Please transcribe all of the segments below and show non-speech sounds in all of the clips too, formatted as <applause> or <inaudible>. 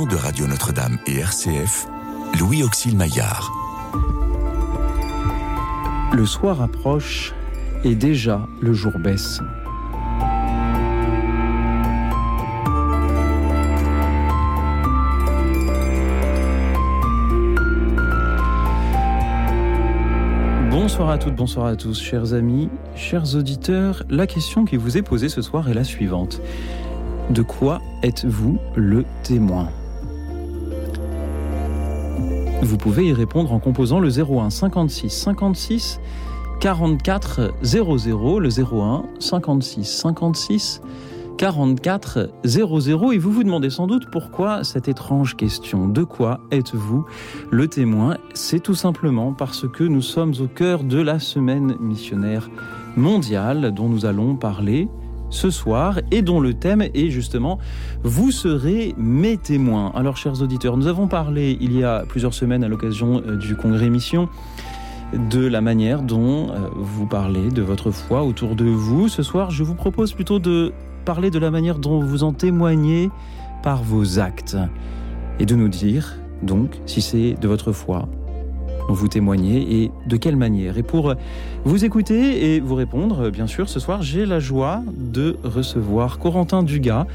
de Radio Notre-Dame et RCF, Louis Auxil Maillard. Le soir approche et déjà le jour baisse. Bonsoir à toutes, bonsoir à tous, chers amis, chers auditeurs. La question qui vous est posée ce soir est la suivante. De quoi êtes-vous le témoin? Vous pouvez y répondre en composant le 01 56 56 44 00, le 01 56 56 44 00 et vous vous demandez sans doute pourquoi cette étrange question. De quoi êtes-vous le témoin? C'est tout simplement parce que nous sommes au cœur de la semaine missionnaire mondiale dont nous allons parler ce soir et dont le thème est justement Vous serez mes témoins. Alors chers auditeurs, nous avons parlé il y a plusieurs semaines à l'occasion euh, du congrès Mission de la manière dont euh, vous parlez de votre foi autour de vous. Ce soir, je vous propose plutôt de parler de la manière dont vous en témoignez par vos actes et de nous dire donc si c'est de votre foi vous témoignez et de quelle manière. Et pour vous écouter et vous répondre, bien sûr, ce soir, j'ai la joie de recevoir Corentin Dugas,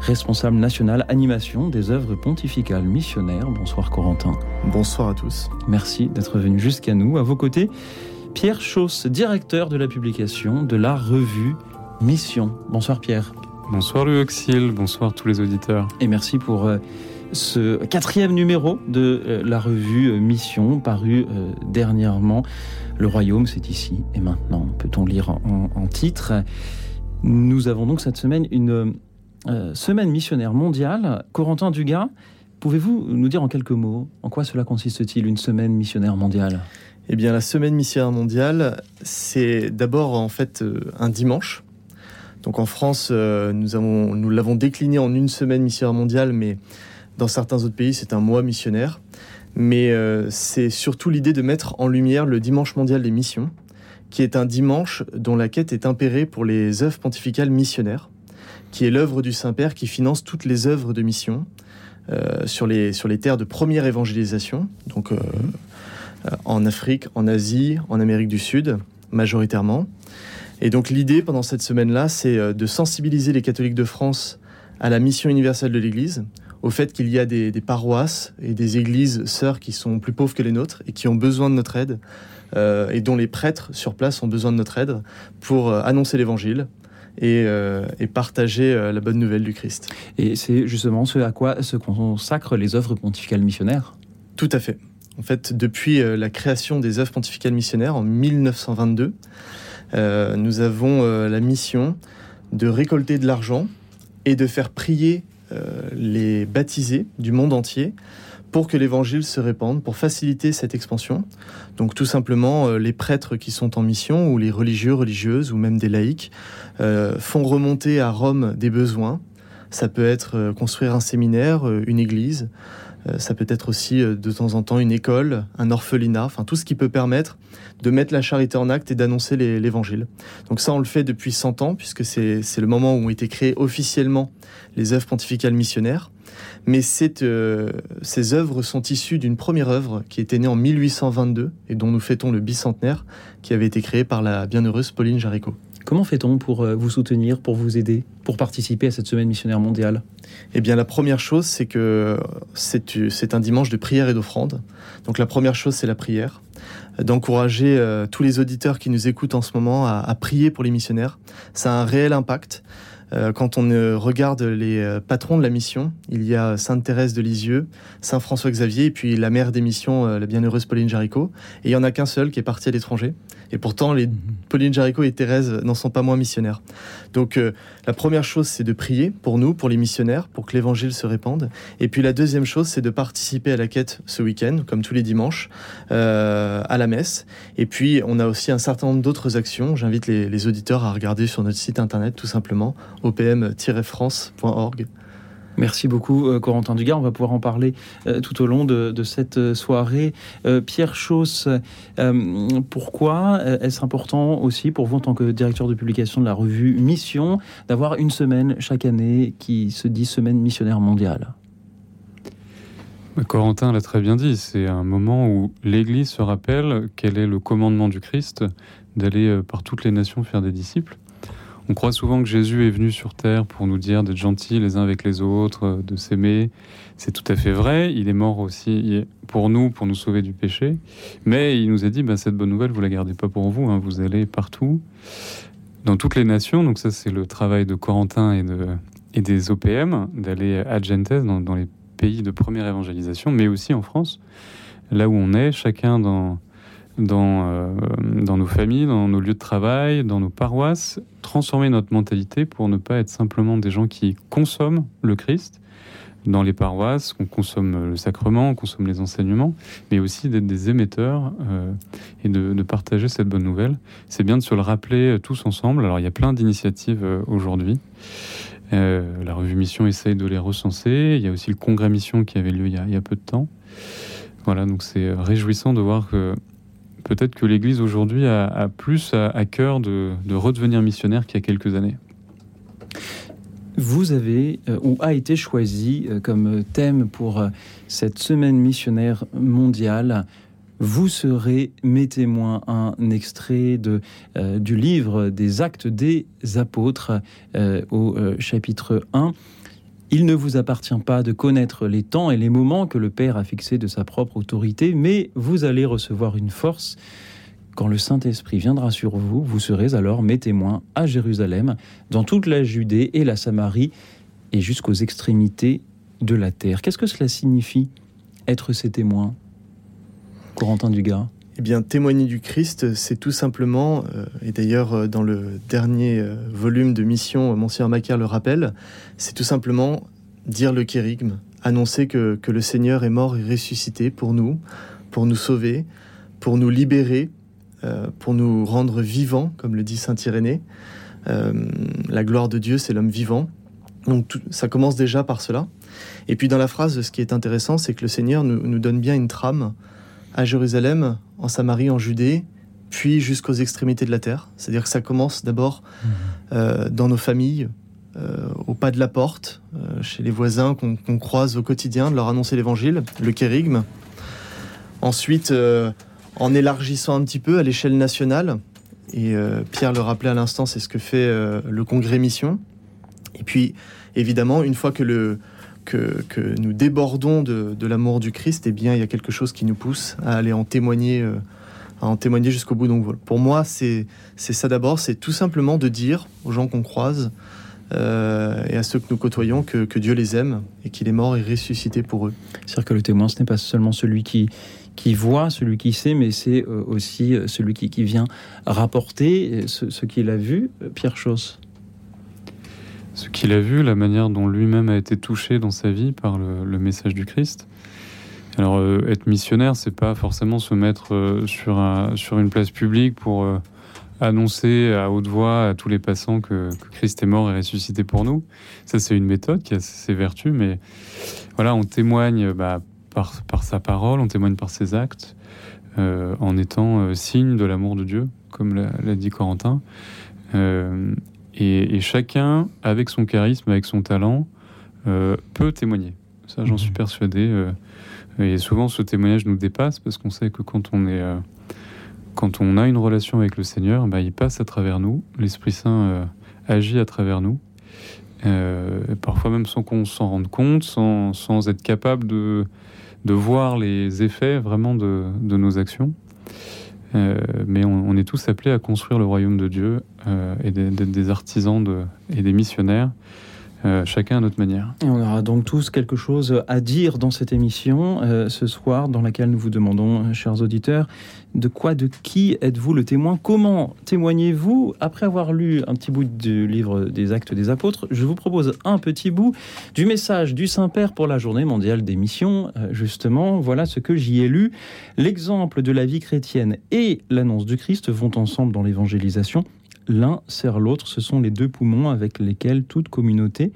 responsable national animation des œuvres pontificales missionnaires. Bonsoir Corentin. Bonsoir à tous. Merci d'être venu jusqu'à nous. À vos côtés, Pierre Chauss, directeur de la publication de la revue Mission. Bonsoir Pierre. Bonsoir Louis Auxil, bonsoir tous les auditeurs. Et merci pour euh, ce quatrième numéro de euh, la revue euh, Mission, paru dernièrement. Le royaume, c'est ici et maintenant, peut-on lire en, titre. Nous avons donc cette semaine une semaine missionnaire mondiale. Corentin Dugas, pouvez-vous nous dire en quelques mots en quoi cela consiste-t-il, une semaine missionnaire mondiale? Eh bien, la semaine missionnaire mondiale, c'est d'abord en fait un dimanche donc en France, euh, nous nous l'avons décliné en une semaine missionnaire mondiale, mais dans certains autres pays, c'est un mois missionnaire. Mais euh, c'est surtout l'idée de mettre en lumière le dimanche mondial des missions, qui est un dimanche dont la quête est impérée pour les œuvres pontificales missionnaires, qui est l'œuvre du Saint-Père qui finance toutes les œuvres de mission euh, sur, les, terres de première évangélisation, donc en Afrique, en Asie, en Amérique du Sud, majoritairement. Et donc l'idée pendant cette semaine-là, c'est euh, de sensibiliser les catholiques de France à la mission universelle de l'Église, au fait qu'il y a des, paroisses et des églises sœurs qui sont plus pauvres que les nôtres et qui ont besoin de notre aide, euh, et dont les prêtres sur place ont besoin de notre aide pour euh, annoncer l'Évangile, et, partager la bonne nouvelle du Christ. Et c'est justement ce à quoi se consacrent les œuvres pontificales missionnaires Tout à fait. En fait, depuis la création des œuvres pontificales missionnaires en 1922, euh, nous avons euh, la mission de récolter de l'argent et de faire prier euh, les baptisés du monde entier pour que l'évangile se répande, pour faciliter cette expansion. Donc tout simplement, les prêtres qui sont en mission, ou les religieux, religieuses, ou même des laïcs, font remonter à Rome des besoins. Ça peut être construire un séminaire, une église, euh, ça peut être aussi euh, de temps en temps une école, un orphelinat, enfin tout ce qui peut permettre de mettre la charité en acte et d'annoncer l'évangile. Donc ça, on le fait depuis 100 ans, puisque c'est le moment où ont été créées officiellement les œuvres pontificales missionnaires. Mais euh, ces œuvres sont issues d'une première œuvre qui était née en 1822 et dont nous fêtons le bicentenaire, qui avait été créée par la bienheureuse Pauline Jaricot. Comment fait-on pour vous soutenir, pour vous aider, pour participer à cette semaine missionnaire mondiale? Eh bien, la première chose, c'est que c'est un dimanche de prière et d'offrande. Donc, la première chose, c'est la prière. D'encourager euh, tous les auditeurs qui nous écoutent en ce moment à, prier pour les missionnaires. Ça a un réel impact. Euh, quand on euh, regarde les patrons de la mission, il y a Sainte Thérèse de Lisieux, Saint François Xavier, et puis la mère des missions, la bienheureuse Pauline Jaricot. Et il y en a qu'un seul qui est parti à l'étranger. Et pourtant. Pauline Jaricot et Thérèse n'en sont pas moins missionnaires. Donc, euh, la première chose, c'est de prier pour nous, pour les missionnaires, pour que l'évangile se répande. Et puis, la deuxième chose, c'est de participer à la quête ce week-end, comme tous les dimanches, euh, à la messe. Et puis, on a aussi un certain nombre d'autres actions. J'invite les, les auditeurs à regarder sur notre site internet, tout simplement, opm-france.org. Merci beaucoup, euh, Corentin Dugard. On va pouvoir en parler euh, tout au long de, cette euh, soirée. Pierre Chauss, pourquoi est-ce important aussi pour vous, en tant que directeur de publication de la revue Mission, d'avoir une semaine chaque année qui se dit Semaine missionnaire mondiale? Corentin l'a très bien dit, c'est un moment où l'Église se rappelle quel est le commandement du Christ d'aller par toutes les nations faire des disciples. On croit souvent que Jésus est venu sur terre pour nous dire d'être gentils les uns avec les autres, de s'aimer. C'est tout à fait vrai. Il est mort aussi pour nous, pour nous sauver du péché. Mais il nous a dit, bah, cette bonne nouvelle, vous la gardez pas pour vous. hein. Vous allez partout, dans toutes les nations. Donc ça, c'est le travail de Corentin et, de, et des OPM, d'aller à Gentes, dans les pays de première évangélisation, mais aussi en France, là où on est, chacun dans, dans, euh, dans nos familles, dans nos lieux de travail, dans nos paroisses, transformer notre mentalité pour ne pas être simplement des gens qui consomment le Christ dans les paroisses, qu'on consomme le sacrement, on consomme les enseignements, mais aussi d'être des émetteurs euh, et de, partager cette bonne nouvelle. C'est bien de se le rappeler euh, tous ensemble. Alors il y a plein d'initiatives aujourd'hui. La revue Mission essaye de les recenser. Il y a aussi le congrès Mission qui avait lieu il y a peu de temps. Voilà, donc c'est réjouissant de voir que peut-être que l'Église aujourd'hui a, plus à, cœur de, de redevenir missionnaire qu'il y a quelques années. Vous avez euh, ou a été choisi euh, comme thème pour euh, cette semaine missionnaire mondiale. Vous serez mes témoins, un extrait de, du livre des Actes des Apôtres au chapitre 1. Il ne vous appartient pas de connaître les temps et les moments que le Père a fixés de sa propre autorité, mais vous allez recevoir une force. Quand le Saint-Esprit viendra sur vous, vous serez alors mes témoins à Jérusalem, dans toute la Judée et la Samarie, et jusqu'aux extrémités de la terre. Qu'est-ce que cela signifie, être ses témoins? Corentin Dugas Eh bien, témoigner du Christ, c'est tout simplement, euh, et d'ailleurs euh, dans le dernier euh, volume de Mission, Monsieur Macaire le rappelle, c'est tout simplement dire le kérigme, annoncer que, que le Seigneur est mort et ressuscité pour nous, pour nous sauver, pour nous libérer, pour nous rendre vivants, comme le dit Saint Irénée. La gloire de Dieu, c'est l'homme vivant. Donc ça commence déjà par cela. Et puis dans la phrase, ce qui est intéressant, c'est que le Seigneur nous, nous donne bien une trame à Jérusalem, en Samarie, en Judée, puis jusqu'aux extrémités de la terre. C'est-à-dire que ça commence d'abord euh, dans nos familles, euh, au pas de la porte, euh, chez les voisins qu'on croise au quotidien, de leur annoncer l'évangile, le kérigme. Ensuite, en élargissant un petit peu à l'échelle nationale, et Pierre le rappelait à l'instant, c'est ce que fait le congrès Mission. Et puis, évidemment, une fois que, le, que, nous débordons de, de l'amour du Christ, eh bien, il y a quelque chose qui nous pousse à aller en témoigner, euh, témoigner jusqu'au bout. Donc, voilà. pour moi, c'est ça d'abord, c'est tout simplement de dire aux gens qu'on croise euh, et à ceux que nous côtoyons que, que Dieu les aime et qu'il est mort et ressuscité pour eux. C'est-à-dire que le témoin, ce n'est pas seulement celui qui, qui voit, celui qui sait, mais c'est euh, aussi celui qui, qui vient rapporter ce, qu'il a vu. Pierre Chauss. Ce qu'il a vu, la manière dont lui-même a été touché dans sa vie par le, message du Christ. Alors, euh, être missionnaire, c'est pas forcément se mettre euh, sur, un, sur une place publique pour euh, annoncer à haute voix à tous les passants que, Christ est mort et ressuscité pour nous. Ça, c'est une méthode qui a ses vertus, mais voilà, on témoigne bah, par, par sa parole, on témoigne par ses actes, en étant signe de l'amour de Dieu, comme l'a l'a dit Corentin. Et, et chacun, avec son charisme, avec son talent, euh, peut témoigner. Ça, j'en Mhm. suis persuadé. euh, et souvent, ce témoignage nous dépasse parce qu'on sait que quand on est, euh, quand on a une relation avec le Seigneur, bah, il passe à travers nous. L'Esprit Saint agit à travers nous. Parfois même sans qu'on s'en rende compte, sans, sans être capable de, de voir les effets vraiment de, de nos actions. Euh, mais on, est tous appelés à construire le royaume de Dieu euh, et d'être des artisans et des missionnaires, euh, chacun à notre manière. Et on aura donc tous quelque chose à dire dans cette émission ce soir, dans laquelle nous vous demandons, chers auditeurs, de quoi, de qui êtes-vous le témoin? Comment témoignez-vous? Après avoir lu un petit bout du livre des Actes des Apôtres, je vous propose un petit bout du message du Saint-Père pour la Journée mondiale des missions. Euh, justement, voilà ce que j'y ai lu. L'exemple de la vie chrétienne et l'annonce du Christ vont ensemble dans l'évangélisation. L'un sert l'autre, ce sont les deux poumons avec lesquels toute communauté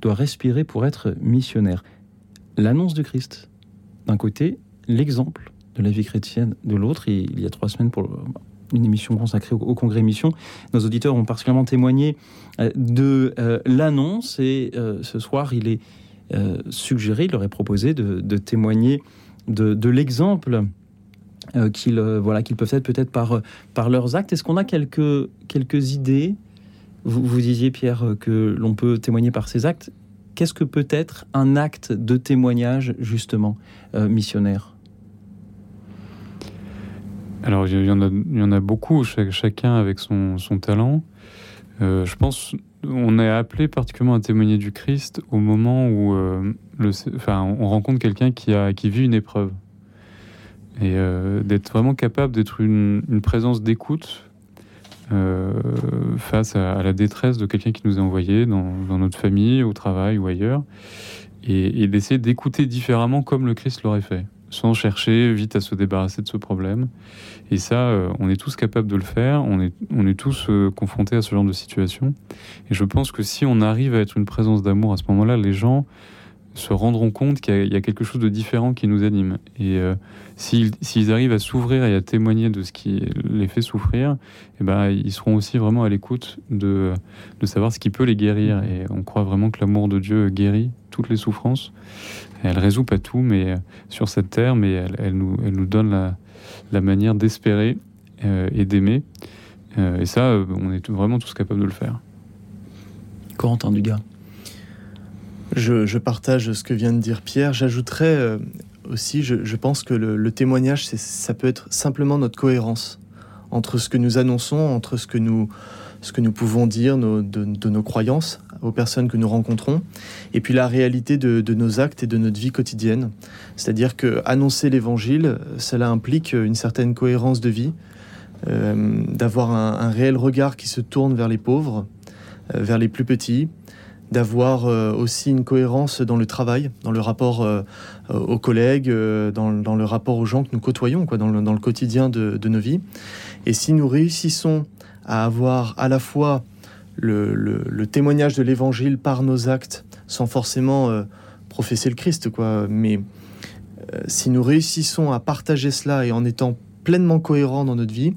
doit respirer pour être missionnaire. L'annonce du Christ, d'un côté, l'exemple de la vie chrétienne de l'autre. Il y a trois semaines, pour une émission consacrée au, Congrès Mission, nos auditeurs ont particulièrement témoigné euh, de euh, l'annonce. Et euh, ce soir, il est suggéré, il leur est proposé de, témoigner de, l'exemple qu'ils voilà, qu'ils peuvent être peut-être par, leurs actes. Est-ce qu'on a quelques, quelques idées? Vous, vous, disiez, Pierre, que l'on peut témoigner par ses actes. Qu'est-ce que peut être un acte de témoignage, justement, missionnaire? Alors, il y, en a, beaucoup, chacun avec son, talent. Euh, je pense on est appelé particulièrement à témoigner du Christ au moment où euh, on rencontre quelqu'un qui, a, qui vit une épreuve. Et euh, d'être vraiment capable d'être une, présence d'écoute face à, la détresse de quelqu'un qui nous est envoyé dans, notre famille, au travail ou ailleurs, et d'essayer d'écouter différemment comme le Christ l'aurait fait sans chercher vite à se débarrasser de ce problème. Et ça, euh, on est tous capables de le faire, on est, on est tous euh, confrontés à ce genre de situation. Et je pense que si on arrive à être une présence d'amour à ce moment-là, les gens se rendront compte qu'il y, a quelque chose de différent qui nous anime. Et euh, s'ils arrivent à s'ouvrir et à témoigner de ce qui les fait souffrir, eh ben, ils seront aussi vraiment à l'écoute de, de savoir ce qui peut les guérir. Et on croit vraiment que l'amour de Dieu guérit toutes les souffrances. Elle résout pas tout, mais euh, sur cette terre, mais elle, nous, elle nous donne la, la manière d'espérer euh, et d'aimer. et ça, on est vraiment tous capables de le faire. Corentin Dugas. Je, partage ce que vient de dire Pierre. J'ajouterais euh, aussi, je, pense que le, témoignage, ça peut être simplement notre cohérence entre ce que nous annonçons, entre ce que nous, ce que nous pouvons dire de, nos croyances aux personnes que nous rencontrons, et puis la réalité de, nos actes et de notre vie quotidienne. C'est-à-dire que annoncer l'évangile, cela implique une certaine cohérence de vie, euh, d'avoir un, réel regard qui se tourne vers les pauvres, euh, vers les plus petits, d'avoir euh, aussi une cohérence dans le travail, dans le rapport aux collègues, dans, le rapport aux gens que nous côtoyons, quoi, dans, le, quotidien de, nos vies. Et si nous réussissons à avoir à la fois le, témoignage de l'Évangile par nos actes, sans forcément professer le Christ, quoi, mais si nous réussissons à partager cela et en étant pleinement cohérents dans notre vie,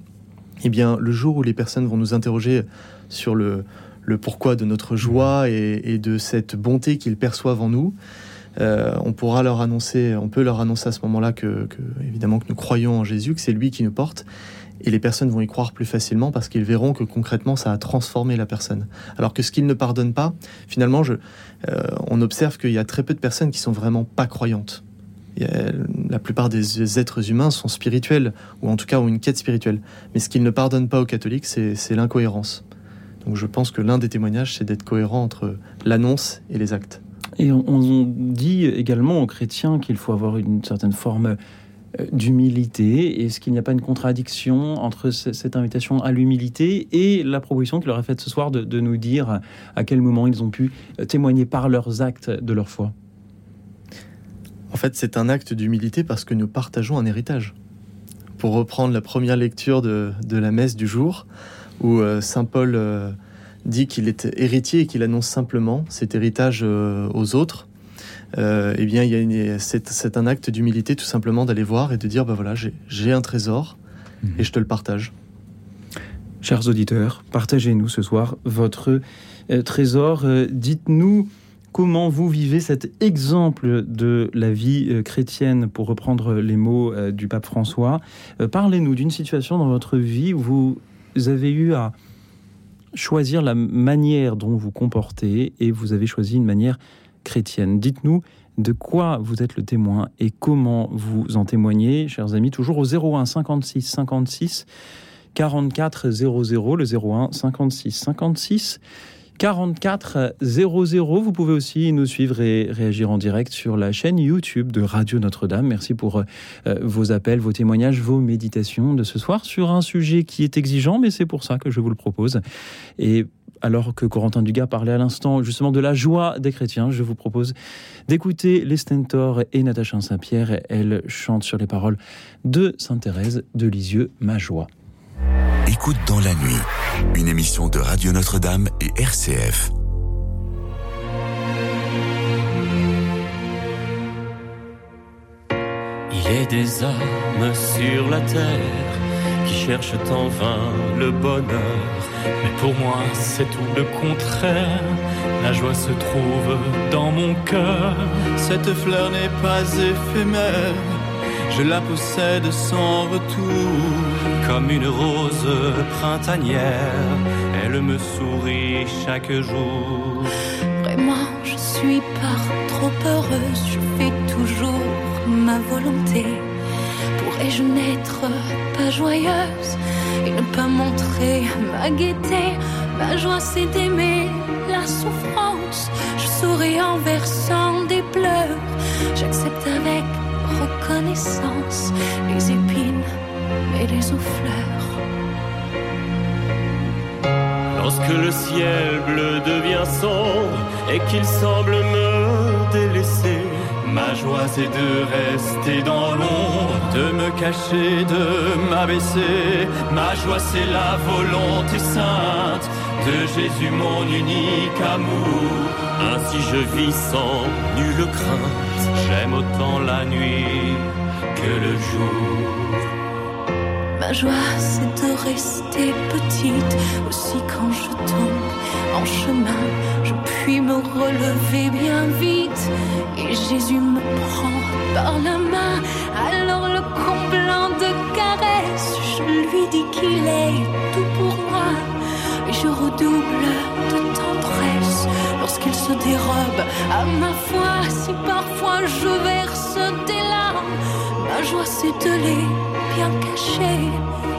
eh bien, le jour où les personnes vont nous interroger sur le, le pourquoi de notre joie et, de cette bonté qu'ils perçoivent en nous. Euh, on pourra leur annoncer, on peut leur annoncer à ce moment-là que, évidemment que nous croyons en Jésus, que c'est lui qui nous porte, et les personnes vont y croire plus facilement parce qu'ils verront que concrètement ça a transformé la personne. Alors que ce qu'ils ne pardonnent pas, finalement, euh, on observe qu'il y a très peu de personnes qui sont vraiment pas croyantes. la plupart des êtres humains sont spirituels, ou en tout cas ont une quête spirituelle. Mais ce qu'ils ne pardonnent pas aux catholiques, c'est l'incohérence. Donc je pense que l'un des témoignages, c'est d'être cohérent entre l'annonce et les actes. Et on, dit également aux chrétiens qu'il faut avoir une certaine forme d'humilité. Est-ce qu'il n'y a pas une contradiction entre cette invitation à l'humilité et la proposition qu'il leur a faite ce soir de, nous dire à quel moment ils ont pu euh, témoigner par leurs actes de leur foi? En fait, c'est un acte d'humilité parce que nous partageons un héritage. Pour reprendre la première lecture de, de la messe du jour, où euh, Saint Paul euh, dit qu'il est héritier et qu'il annonce simplement cet héritage euh, aux autres. Eh bien, c'est un acte d'humilité tout simplement d'aller voir et de dire, bah voilà, j'ai un trésor mhm. et je te le partage. Chers auditeurs, partagez-nous ce soir votre trésor. Dites-nous comment vous vivez cet exemple de la vie chrétienne, pour reprendre les mots du pape François. Parlez-nous d'une situation dans votre vie où vous avez eu à choisir la manière dont vous comportez et vous avez choisi une manière Dites-nous de quoi vous êtes le témoin et comment vous en témoignez, chers amis, toujours au 01 56 56 44 00, le 01 56 56 44 00. Vous pouvez aussi nous suivre et réagir en direct sur la chaîne YouTube de Radio Notre-Dame. Merci pour euh, vos appels, vos témoignages, vos méditations de ce soir sur un sujet qui est exigeant, mais c'est pour ça que je vous le propose. Et alors que Corentin Dugas parlait à l'instant justement de la joie des chrétiens, je vous propose d'écouter les Stentor et Natacha Saint-Pierre. Elle chante sur les paroles de Sainte Thérèse de Lisieux, Ma joie. Écoute dans la nuit, une émission de Radio Notre-Dame et RCF. Il y a des hommes sur la terre cherchent en vain le bonheur. Mais pour moi, c'est tout le contraire. La joie se trouve dans mon cœur. Cette fleur n'est pas éphémère. Je la possède sans retour. Comme une rose printanière, elle me sourit chaque jour. Vraiment, je suis pas trop heureuse. Je fais toujours ma volonté. Pourrais-je n'être pas joyeuse et ne pas montrer ma gaieté Ma joie, c'est d'aimer la souffrance. Je souris en versant des pleurs. J'accepte avec reconnaissance les épines et les souffleurs. Lorsque le ciel bleu devient sombre et qu'il semble me délaisser, ma joie c'est de rester dans l'ombre, de me cacher, de m'abaisser. Ma joie c'est la volonté sainte de Jésus mon unique amour. Ainsi je vis sans nulle crainte, j'aime autant la nuit que le jour. Joie, c'est de rester petite, aussi quand je tombe en chemin, je puis me relever bien vite. Et Jésus me prend par la main, alors le comblant de caresses, je lui dis qu'il est tout pour moi. Et je redouble de tendresse lorsqu'il se dérobe à ma foi. Si parfois je verse des larmes, ma joie, c'est de les bien cacher.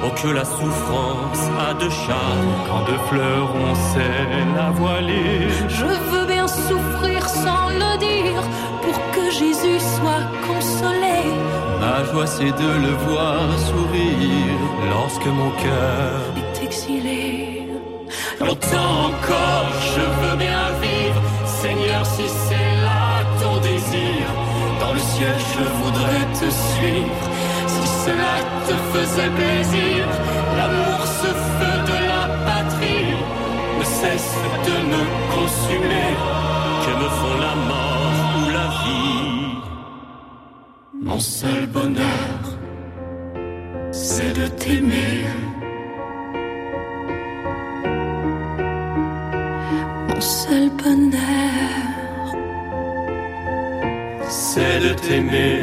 Oh que la souffrance a de charme quand de fleurs on sait la voiler. Je veux bien souffrir sans le dire pour que Jésus soit consolé. Ma joie, c'est de le voir sourire lorsque mon cœur est exilé. Longtemps encore, je veux bien vivre, Seigneur, si c'est là ton désir. Je voudrais te suivre. Si cela te faisait plaisir, l'amour, ce feu de la patrie, ne cesse de me consumer. Que me font la mort ou la vie? Mon seul bonheur, c'est de t'aimer. Mon seul bonheur, c'est de t'aimer.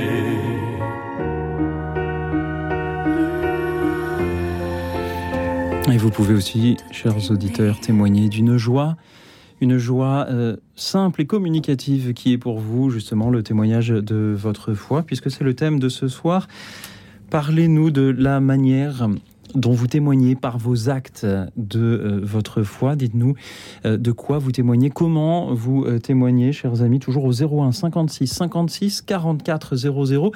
Et vous pouvez aussi, chers auditeurs, témoigner d'une joie, une joie euh, simple et communicative qui est pour vous justement le témoignage de votre foi, puisque c'est le thème de ce soir. Parlez-nous de la manière dont vous témoignez par vos actes de euh, votre foi. Dites-nous euh, de quoi vous témoignez, comment vous euh, témoignez, chers amis, toujours au 01 56 56 44 00.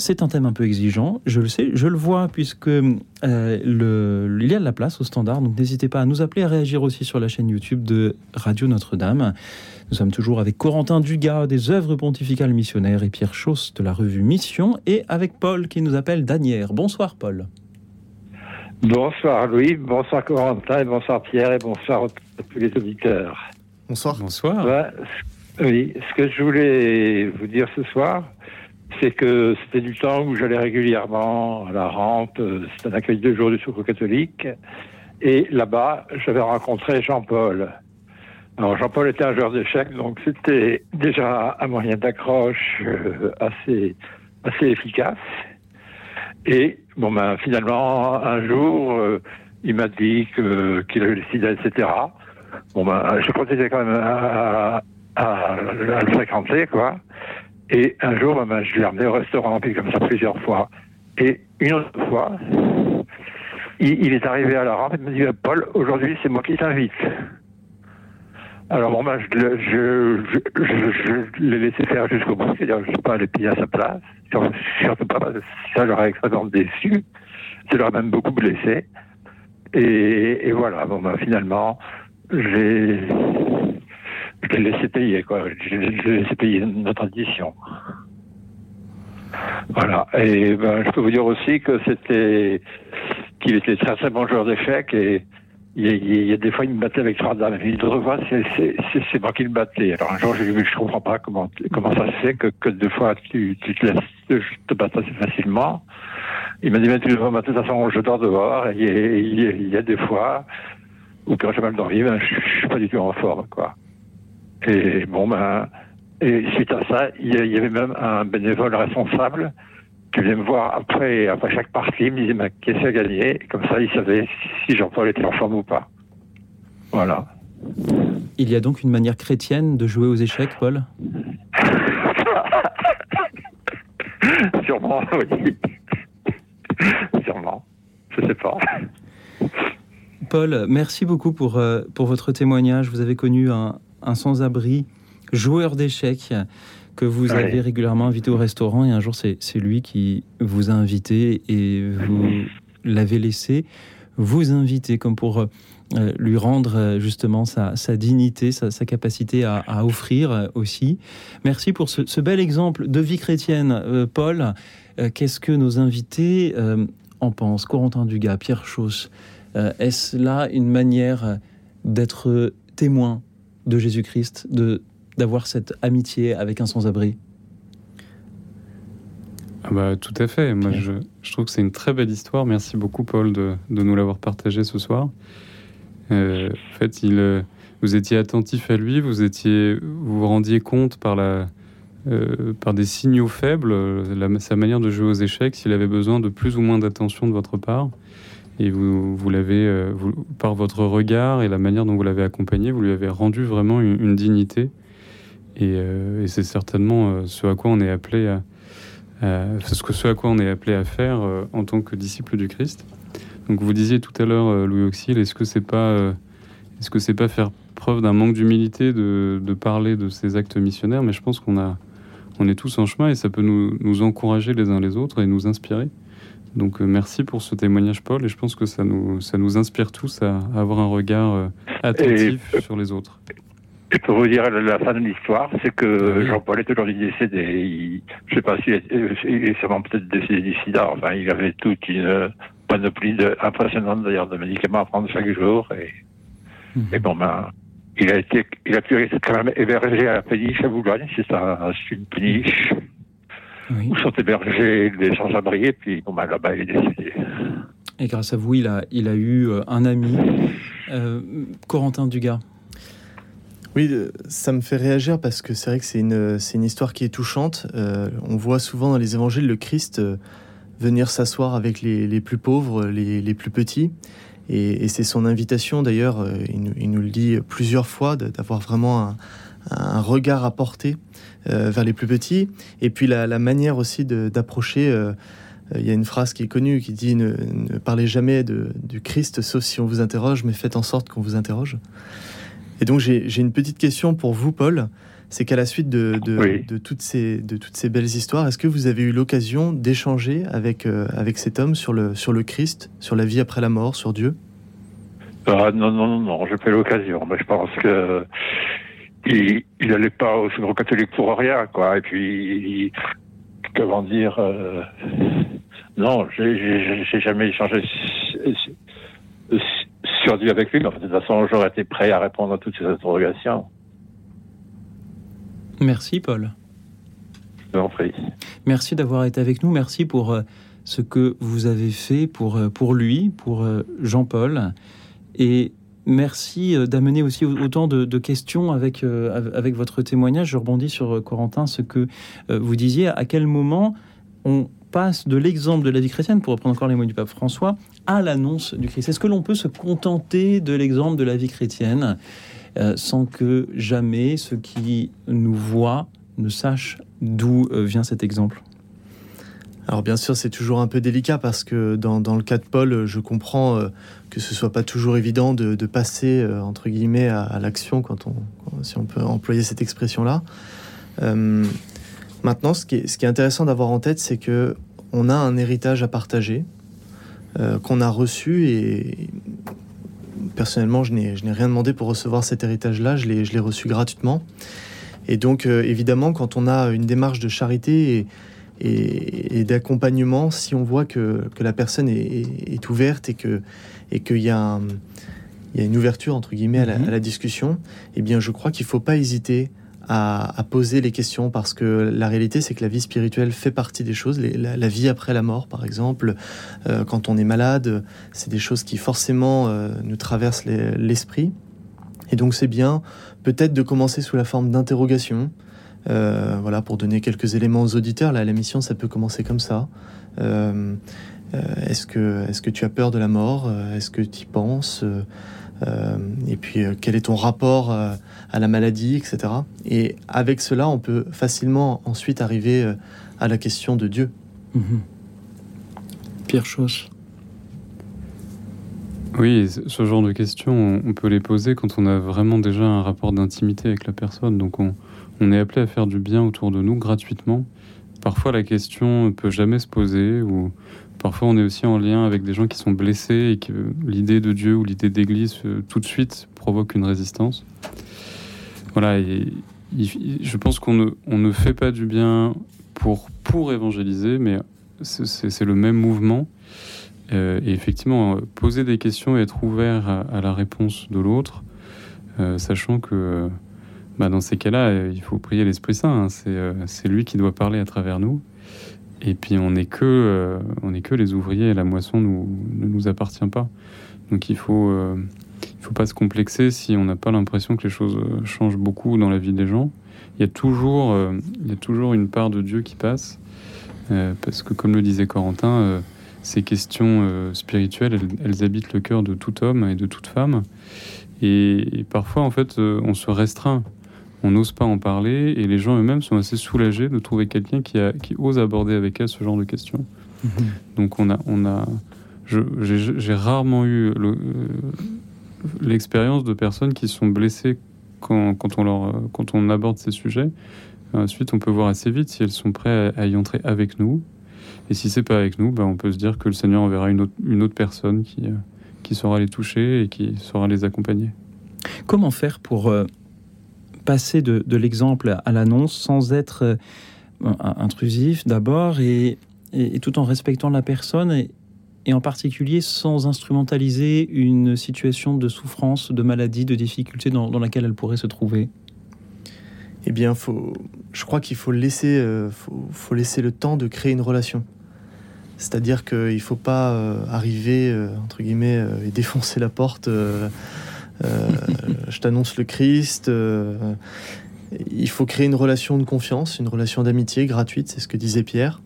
C'est un thème un peu exigeant, je le sais, je le vois, puisque il y a de la place au standard, donc n'hésitez pas à nous appeler, à réagir aussi sur la chaîne YouTube de Radio Notre-Dame. Nous sommes toujours avec Corentin Dugas des œuvres pontificales missionnaires et Pierre Chausse de la revue Mission, et avec Paul qui nous appelle Danière. Bonsoir Paul. Bonsoir Louis, bonsoir Corentin, et bonsoir Pierre, et bonsoir à tous les auditeurs. Bonsoir. Bonsoir. Oui, ce que je voulais vous dire ce soir, c'est que c'était du temps où j'allais régulièrement à la rampe, c'est un accueil de jour du secours catholique, et là-bas, j'avais rencontré Jean-Paul. Alors Jean-Paul était un joueur d'échecs, donc c'était déjà un moyen d'accroche euh, assez, assez efficace. Et bon ben finalement un jour euh, il m'a dit que qu'il avait décidé etc. Bon ben je continuais quand même à, à, à le fréquenter quoi. Et un jour ben, ben, je l'ai emmené au restaurant puis comme ça plusieurs fois. Et une autre fois il, il est arrivé à la rampe et me dit Paul aujourd'hui c'est moi qui t'invite. Alors bon, ben, je, le- je, je, je, l'ai laissé faire jusqu'au bout, c'est-à-dire je ne suis pas allé payer à sa place, surtout pas ça j'aurais extrêmement déçu, ça l'aurait même beaucoup blessé. Et, voilà, bon ben, finalement, j'ai laissé payer, quoi. Je l'ai laissé payer notre addition. Voilà. Et ben, je peux vous dire aussi que c'était qu'il était très très bon joueur d'échecs et il y, a, il y a des fois il me battait avec trois dames d'autres fois c'est moi qui le battais. Alors un jour j'ai dit je comprends pas comment comment ça se fait que, que deux fois tu, tu te laisses te, battre assez facilement. Il m'a dit, mais de toute façon, je dors dehors, et il y a des fois où quand j'ai mal dans ben, je, je suis pas du tout en forme, quoi. Et bon, ben, et suite à ça, il y avait même un bénévole responsable qui venait me voir après, après chaque partie, il me disait, mais qu'est-ce qu'il a gagné? Comme ça, il savait si Jean-Paul était en forme ou pas. Voilà. Il y a donc une manière chrétienne de jouer aux échecs, Paul? <laughs> Sûrement, oui. Sûrement. Je sais pas. Paul, merci beaucoup pour, euh, pour votre témoignage. Vous avez connu un, sans-abri, joueur d'échecs, que vous avez régulièrement invité au restaurant. Et un jour, c'est lui qui vous a invité et vous l'avez laissé vous inviter, comme pour euh, lui rendre euh, justement sa, dignité, sa, capacité à, offrir aussi. Merci pour ce, bel exemple de vie chrétienne. Paul, qu'est-ce que nos invités en pensent? Corentin Dugas, Pierre Chauss, euh, est-ce là une manière d'être témoin de Jésus-Christ, de d'avoir cette amitié avec un sans-abri ah bah, Tout à fait. Moi, je, trouve que c'est une très belle histoire. Merci beaucoup, Paul, de, nous l'avoir partagé ce soir. Euh, en fait, il, euh, vous étiez attentif à lui, vous, étiez, vous vous rendiez compte par, la, par des signaux faibles, sa manière de jouer aux échecs, s'il avait besoin de plus ou moins d'attention de votre part. Et vous, vous l'avez, euh, par votre regard et la manière dont vous l'avez accompagné, vous lui avez rendu vraiment une, dignité. Euh, et, c'est certainement euh, ce à quoi on est appelé à, ce, à quoi on est appelé à faire en tant que disciple du Christ. Donc vous disiez tout à l'heure, Louis Auxil, est-ce que c'est pas, est-ce que c'est pas faire preuve d'un manque d'humilité de, de, parler de ces actes missionnaires? Mais je pense qu'on a, on est tous en chemin et ça peut nous, nous encourager les uns les autres et nous inspirer. Donc euh, merci pour ce témoignage, Paul, et je pense que ça nous, ça nous inspire tous à, avoir un regard euh, attentif sur les autres. Et pour vous dire la fin de l'histoire, c'est que Jean-Paul est aujourd'hui décédé. je ne sais pas s'il est, il est sûrement peut-être décédé du sida. Enfin, il avait toute une panoplie de, impressionnante d'ailleurs de médicaments à prendre chaque jour. Et, mhm. et bon, ben, il a été, il a pu être quand même hébergé à la péniche à Boulogne. C'est une péniche où sont hébergés les sans-abri, et puis bon, bah, là-bas, il est décédé. Et grâce à vous, il a, il a eu euh, un ami, euh, Corentin Dugas. Oui, euh, ça me fait réagir parce que c'est vrai que c'est une, une histoire qui est touchante. on voit souvent dans les évangiles le Christ venir s'asseoir avec les, les, plus pauvres, les, les plus petits. Et, c'est son invitation d'ailleurs, il, il, nous le dit plusieurs fois, d'avoir vraiment un, un regard à porter euh, vers les plus petits. Et puis la, manière aussi d'approcher. Euh, il y a une phrase qui est connue qui dit ne, parlez jamais de, du Christ sauf si on vous interroge, mais faites en sorte qu'on vous interroge. Et donc j'ai une petite question pour vous, Paul. C'est qu'à la suite de, de, toutes ces, de toutes ces belles histoires, est-ce que vous avez eu l'occasion d'échanger avec, euh, avec cet homme sur le, sur le Christ, sur la vie après la mort, sur Dieu? Ah, Non, non, non, non, j'ai pas eu l'occasion. Mais je pense que il n'allait pas au centre catholique pour rien, quoi. Et puis, comment dire, euh, non, j'ai jamais échangé avec lui, mais de toute façon, j'aurais été prêt à répondre à toutes ces interrogations. Merci, Paul. Je vous prie. Merci d'avoir été avec nous. Merci pour euh, ce que vous avez fait pour, euh, pour lui, pour Jean-Paul. Et Merci euh, d'amener aussi autant de, questions avec, euh, avec votre témoignage. Je rebondis sur euh, Corentin, ce que vous disiez. À quel moment on passe de l'exemple de la vie chrétienne, pour reprendre encore les mots du pape François, à l'annonce du Christ. Est-ce que l'on peut se contenter de l'exemple de la vie chrétienne sans que jamais ceux qui nous voient ne sachent d'où vient cet exemple? Alors bien sûr, c'est toujours un peu délicat parce que dans, le cas de Paul, je comprends euh, que ce soit pas toujours évident de, passer euh, entre guillemets à, l'action quand on, si on peut employer cette expression-là. Euh, maintenant, ce qui, est, ce qui est intéressant d'avoir en tête, c'est que on a un héritage à partager qu'on a reçu et personnellement, je n'ai rien demandé pour recevoir cet héritage-là. Je l'ai reçu gratuitement. Et donc, évidemment, quand on a une démarche de charité et et, d'accompagnement si on voit que, que la personne est, ouverte et que et qu'il y a il y a une ouverture entre guillemets à la, mhm. discussion, eh bien je crois qu'il ne faut pas hésiter à, poser les questions parce que la réalité, c'est que la vie spirituelle fait partie des choses. la, vie après la mort, par exemple, euh, quand on est malade, c'est des choses qui forcément euh, nous traversent l'esprit. Et donc, c'est bien peut-être de commencer sous la forme d'interrogation. Euh, voilà, pour donner quelques éléments aux auditeurs, là, la mission, ça peut commencer comme ça. est-ce que, est-ce que tu as peur de la mort? Est-ce que tu y penses? Et puis, quel est ton rapport à la maladie, etc. Et avec cela, on peut facilement ensuite arriver euh, à la question de Dieu. Mhm. Pierre Chausse. Oui, ce genre de questions, on peut les poser quand on a vraiment déjà un rapport d'intimité avec la personne. Donc on, on, est appelé à faire du bien autour de nous gratuitement. Parfois la question ne peut jamais se poser ou parfois on est aussi en lien avec des gens qui sont blessés et que l'idée de Dieu ou l'idée d'Église euh, tout de suite provoque une résistance voilà, je pense qu'on ne, fait pas du bien pour, évangéliser, mais c'est le même mouvement. Euh, et effectivement, poser des questions et être ouvert à, la réponse de l'autre, euh, sachant que bah, dans ces cas-là, il faut prier l'Esprit Saint. Hein. C'est lui qui doit parler à travers nous. Et puis on n'est que, est que les ouvriers et la moisson ne nous appartient pas. Donc il faut ne faut pas se complexer si on n'a pas l'impression que les choses euh, changent beaucoup dans la vie des gens. Il y a toujours, euh, il y a toujours une part de Dieu qui passe, euh, parce que comme le disait Corentin, ces questions spirituelles, elles, habitent le cœur de tout homme et de toute femme. Et, parfois, en fait, on se restreint. On n'ose pas en parler et les gens eux-mêmes sont assez soulagés de trouver quelqu'un qui, qui ose aborder avec elle ce genre de questions. Mhm. Donc on a, on a, j'ai rarement eu le, l'expérience de personnes qui sont blessées quand, quand, on leur, quand on aborde ces sujets. Ensuite, on peut voir assez vite si elles sont prêtes à, y entrer avec nous. Et si c'est pas avec nous, ben, on peut se dire que le Seigneur enverra une autre, une autre personne qui, euh, qui saura les toucher et qui saura les accompagner. Comment faire pour euh, passer de, l'exemple à l'annonce sans être euh, intrusif d'abord et, tout en respectant la personne et, en particulier sans instrumentaliser une situation de souffrance, de maladie, de difficulté dans, laquelle elle pourrait se trouver Eh bien, faut, je crois qu'il faut laisser, euh, faut, laisser le temps de créer une relation. C'est-à-dire qu'il ne faut pas euh, arriver, entre guillemets, et défoncer la porte. Je t'annonce le Christ. il faut créer une relation de confiance, une relation d'amitié gratuite, c'est ce que disait Pierre.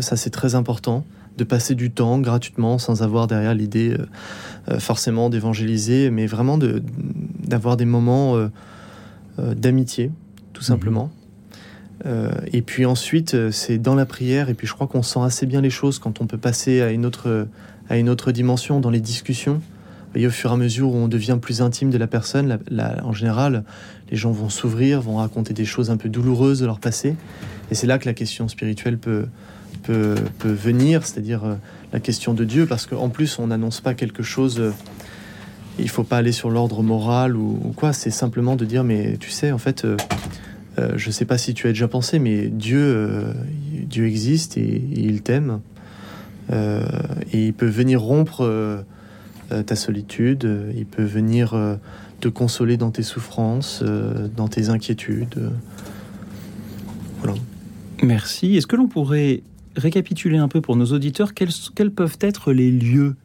ça, c'est très important de passer du temps gratuitement sans avoir derrière l'idée euh, euh, forcément d'évangéliser, mais vraiment d'avoir des moments euh, d'amitié, tout mhm. simplement. et puis ensuite, c'est dans la prière, et puis je crois qu'on sent assez bien les choses quand on peut passer à une autre, à une autre dimension dans les discussions. Et au fur et à mesure où on devient plus intime de la personne, en général, les gens vont s'ouvrir, vont raconter des choses un peu douloureuses de leur passé. Et c'est là que la question spirituelle peut, peut, venir, c'est-à-dire euh, la question de Dieu, parce qu'en plus, on n'annonce pas quelque chose. Euh, il faut pas aller sur l'ordre moral ou, quoi. C'est simplement de dire, mais tu sais, en fait, euh, je sais pas si tu as déjà pensé, mais Dieu, Dieu existe et, il t'aime. et il peut venir rompre ta solitude, il peut venir te consoler dans tes souffrances, dans tes inquiétudes. Voilà. Merci. Est-ce que l'on pourrait récapituler un peu pour nos auditeurs quels, peuvent être les lieux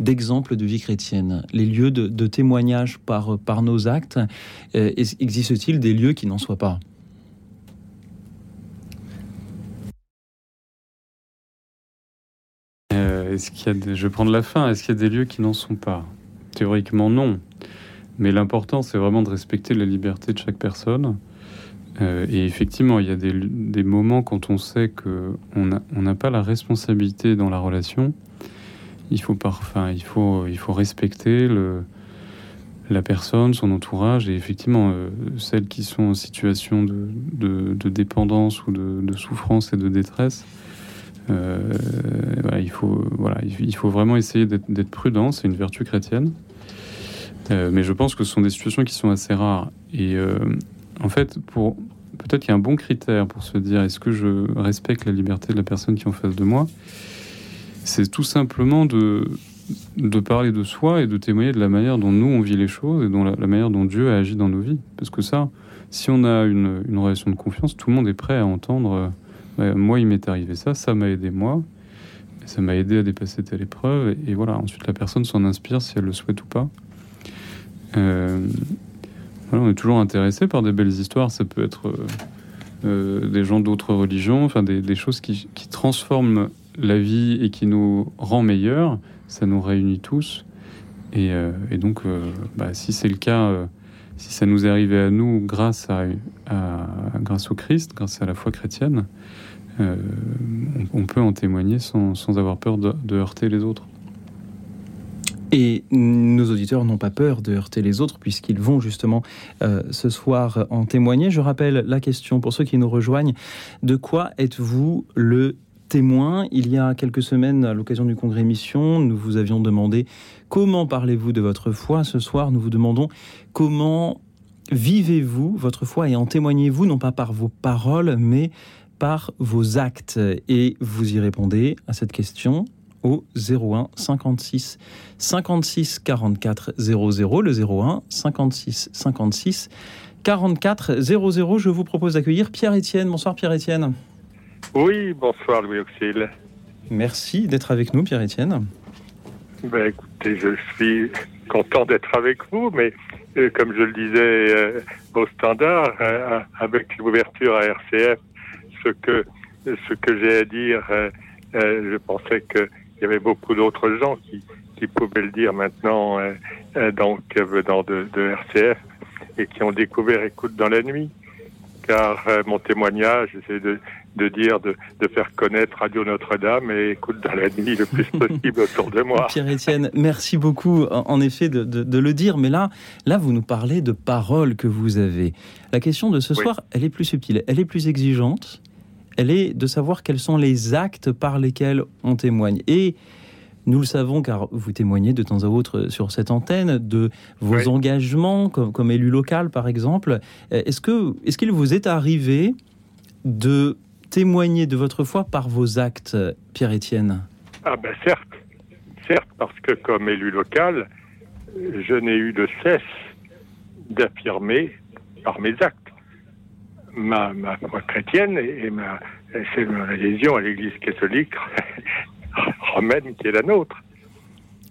d'exemple de vie chrétienne, les lieux de, témoignage par, nos actes? Euh, existe-t-il des lieux qui n'en soient pas euh, Est-ce qu'il y a Je vais prendre la fin. Est-ce qu'il y a des lieux qui n'en sont pas? Théoriquement, non. Mais l'important, c'est vraiment de respecter la liberté de chaque personne euh, et effectivement, il y a des, moments quand on sait qu'on n'a on pas la responsabilité dans la relation. Il faut, il faut, il faut respecter le, la personne, son entourage, et effectivement, euh, celles qui sont en situation de, de, dépendance ou de, souffrance et de détresse. Euh, il, faut, voilà, il faut vraiment essayer d'être prudent, c'est une vertu chrétienne. mais je pense que ce sont des situations qui sont assez rares. Et en fait, peut-être qu'il y a un bon critère pour se dire est-ce que je respecte la liberté de la personne qui est en face de moi? C'est tout simplement de, de parler de soi et de témoigner de la manière dont nous on vit les choses et dont la, manière dont Dieu a agi dans nos vies. Parce que ça, si on a une, relation de confiance, tout le monde est prêt à entendre. Euh, moi, il m'est arrivé ça, ça m'a aidé moi, ça m'a aidé à dépasser telle épreuve, et, voilà. Ensuite, la personne s'en inspire si elle le souhaite ou pas. Euh, on est toujours intéressé par des belles histoires. Ça peut être euh, des gens d'autres religions, enfin des, choses qui, qui, transforment la vie et qui nous rend meilleurs. Ça nous réunit tous. Et, et donc, bah, si c'est le cas si ça nous est arrivé à nous grâce, à, grâce au Christ, grâce à la foi chrétienne, euh, on, peut en témoigner sans, sans avoir peur de, heurter les autres. Et nos auditeurs n'ont pas peur de heurter les autres puisqu'ils vont justement euh, ce soir en témoigner. Je rappelle la question pour ceux qui nous rejoignent. De quoi êtes-vous le témoin? Il y a quelques semaines, à l'occasion du congrès Mission, nous vous avions demandé comment parlez-vous de votre foi. Ce soir, nous vous demandons comment vivez-vous votre foi et en témoignez-vous non pas par vos paroles, mais par vos actes. Et vous y répondez à cette question au 01 56 56 44 00, le 01 56 56 44 00. Je vous propose d'accueillir Pierre-Étienne. Bonsoir Pierre-Étienne. Oui, bonsoir Louis Auxil. Merci d'être avec nous, Pierre-Étienne. Ben, écoutez, je suis content d'être avec vous, mais euh, comme je le disais euh, au standard, euh, avec l'ouverture à RCF, ce que, ce que j'ai à dire, je pensais qu'il y avait beaucoup d'autres gens qui, qui pouvaient le dire maintenant, donc venant de, de RCF, et qui ont découvert Écoute dans la nuit car mon témoignage, c'est de, de dire, de, de, faire connaître Radio Notre-Dame et écoute dans la nuit le plus <laughs> possible autour de moi. Pierre-Étienne, merci beaucoup en effet de, de, le dire, mais là, là, vous nous parlez de paroles que vous avez. La question de ce soir, elle est plus subtile, elle est plus exigeante, elle est de savoir quels sont les actes par lesquels on témoigne. Et nous le savons car vous témoignez de temps à autre sur cette antenne de vos engagements comme, comme, élu local par exemple. Est-ce que est-ce qu'il vous est arrivé de témoigner de votre foi par vos actes, Pierre-Étienne? Ah ben certes, certes, parce que comme élu local, je n'ai eu de cesse d'affirmer par mes actes ma, ma foi chrétienne et, ma, c'est ma adhésion à l'Église catholique <laughs> romaine qui est la nôtre.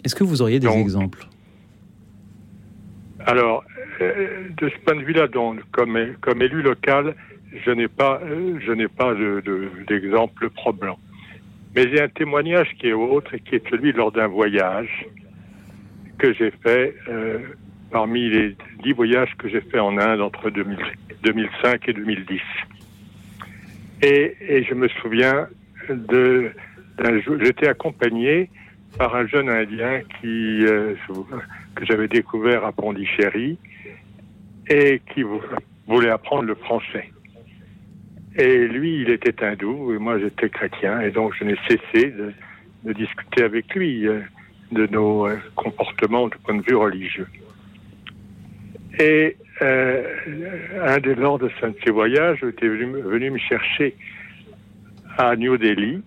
Est-ce que vous auriez des exemples? Alors, euh, de ce point de vue-là, comme, comme élu local, je n'ai pas, euh, je n'ai pas d'exemple de, probant. Mais j'ai un témoignage qui est autre et qui est celui lors d'un voyage que j'ai fait euh, parmi les dix voyages que j'ai fait en Inde entre 2005 et 2010. Et, je me souviens de j'étais accompagné par un jeune Indien qui euh, que j'avais découvert à Pondichéry et qui voulait apprendre le français. Et lui, il était hindou et moi j'étais chrétien et donc je n'ai cessé de, de, discuter avec lui euh, de nos euh, comportements du point de vue religieux. Et euh, un des lors de ces voyages était venu, venu me chercher à New Delhi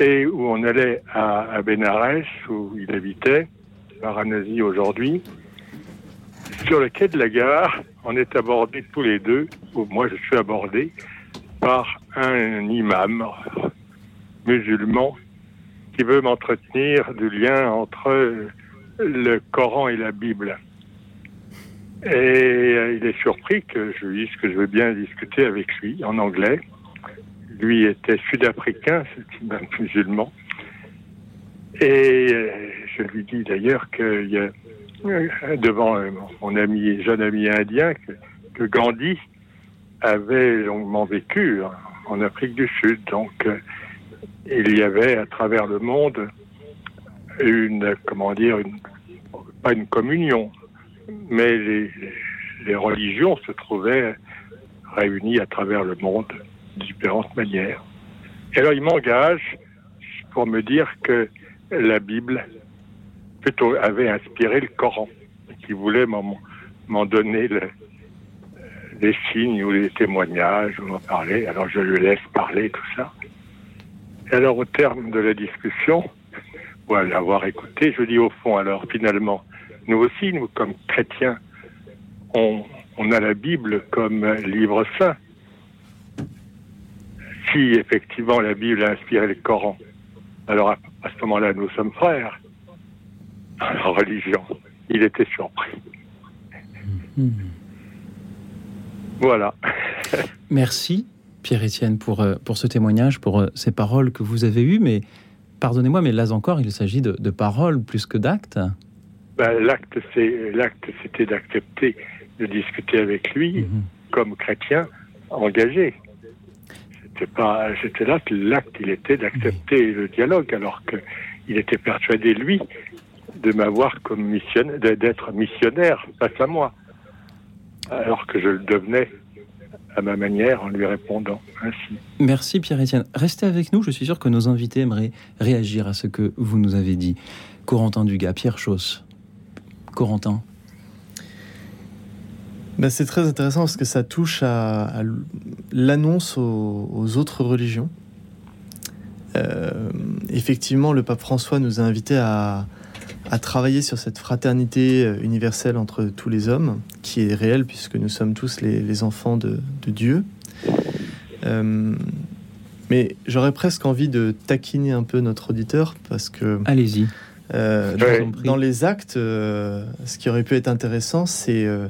et où on allait à, à Benares, où il habitait, Varanasi aujourd'hui. Sur le quai de la gare, on est abordé tous les deux, ou moi je suis abordé, par un imam musulman qui veut m'entretenir du lien entre le Coran et la Bible. Et euh, il est surpris que je lui dise que je veux bien discuter avec lui en anglais lui était sud-africain, c'est un musulman. Et euh, je lui dis d'ailleurs que y a, euh, devant mon ami, jeune ami indien, que, Gandhi avait longuement vécu en Afrique du Sud. Donc, il y avait à travers le monde une, comment dire, une, pas une communion, mais les, religions se trouvaient réunies à travers le monde différentes manières. Et alors il m'engage pour me dire que la Bible plutôt avait inspiré le Coran, qu'il voulait m'en donner le, les signes ou les témoignages, ou m'en parler. Alors je lui laisse parler tout ça. Et alors au terme de la discussion, ou à l'avoir écouté, je dis au fond, alors finalement, nous aussi, nous comme chrétiens, on, on a la Bible comme livre saint. Si effectivement la Bible a inspiré le Coran, alors à, à ce moment-là, nous sommes frères en religion. Il était surpris. Voilà. <laughs> Merci, Pierre-Étienne, pour, euh, pour ce témoignage, pour euh, ces paroles que vous avez eues. Mais pardonnez-moi, mais là encore, il s'agit de, de paroles plus que d'actes. Ben, l'acte, c'est l'acte, c'était d'accepter de discuter avec lui Mhm. comme chrétien engagé. C'était pas, c'était là l'acte, il était d'accepter le dialogue, alors que il était persuadé lui de m'avoir comme missionnaire, d'être missionnaire face à moi, alors que je le devenais à ma manière en lui répondant ainsi. Merci Pierre-Étienne. Restez avec nous, je suis sûr que nos invités aimeraient réagir à ce que vous nous avez dit. Corentin Dugas, Pierre Chausse. Corentin. Ben, c'est très intéressant parce que ça touche à, à l'annonce aux, aux autres religions. Euh, effectivement, le pape François nous a invités à, à travailler sur cette fraternité euh, universelle entre tous les hommes, qui est réelle puisque nous sommes tous les, les enfants de, de Dieu. Euh, mais j'aurais presque envie de taquiner un peu notre auditeur parce que Allez-y. Euh, dans, les actes, euh, ce qui aurait pu être intéressant, c'est euh,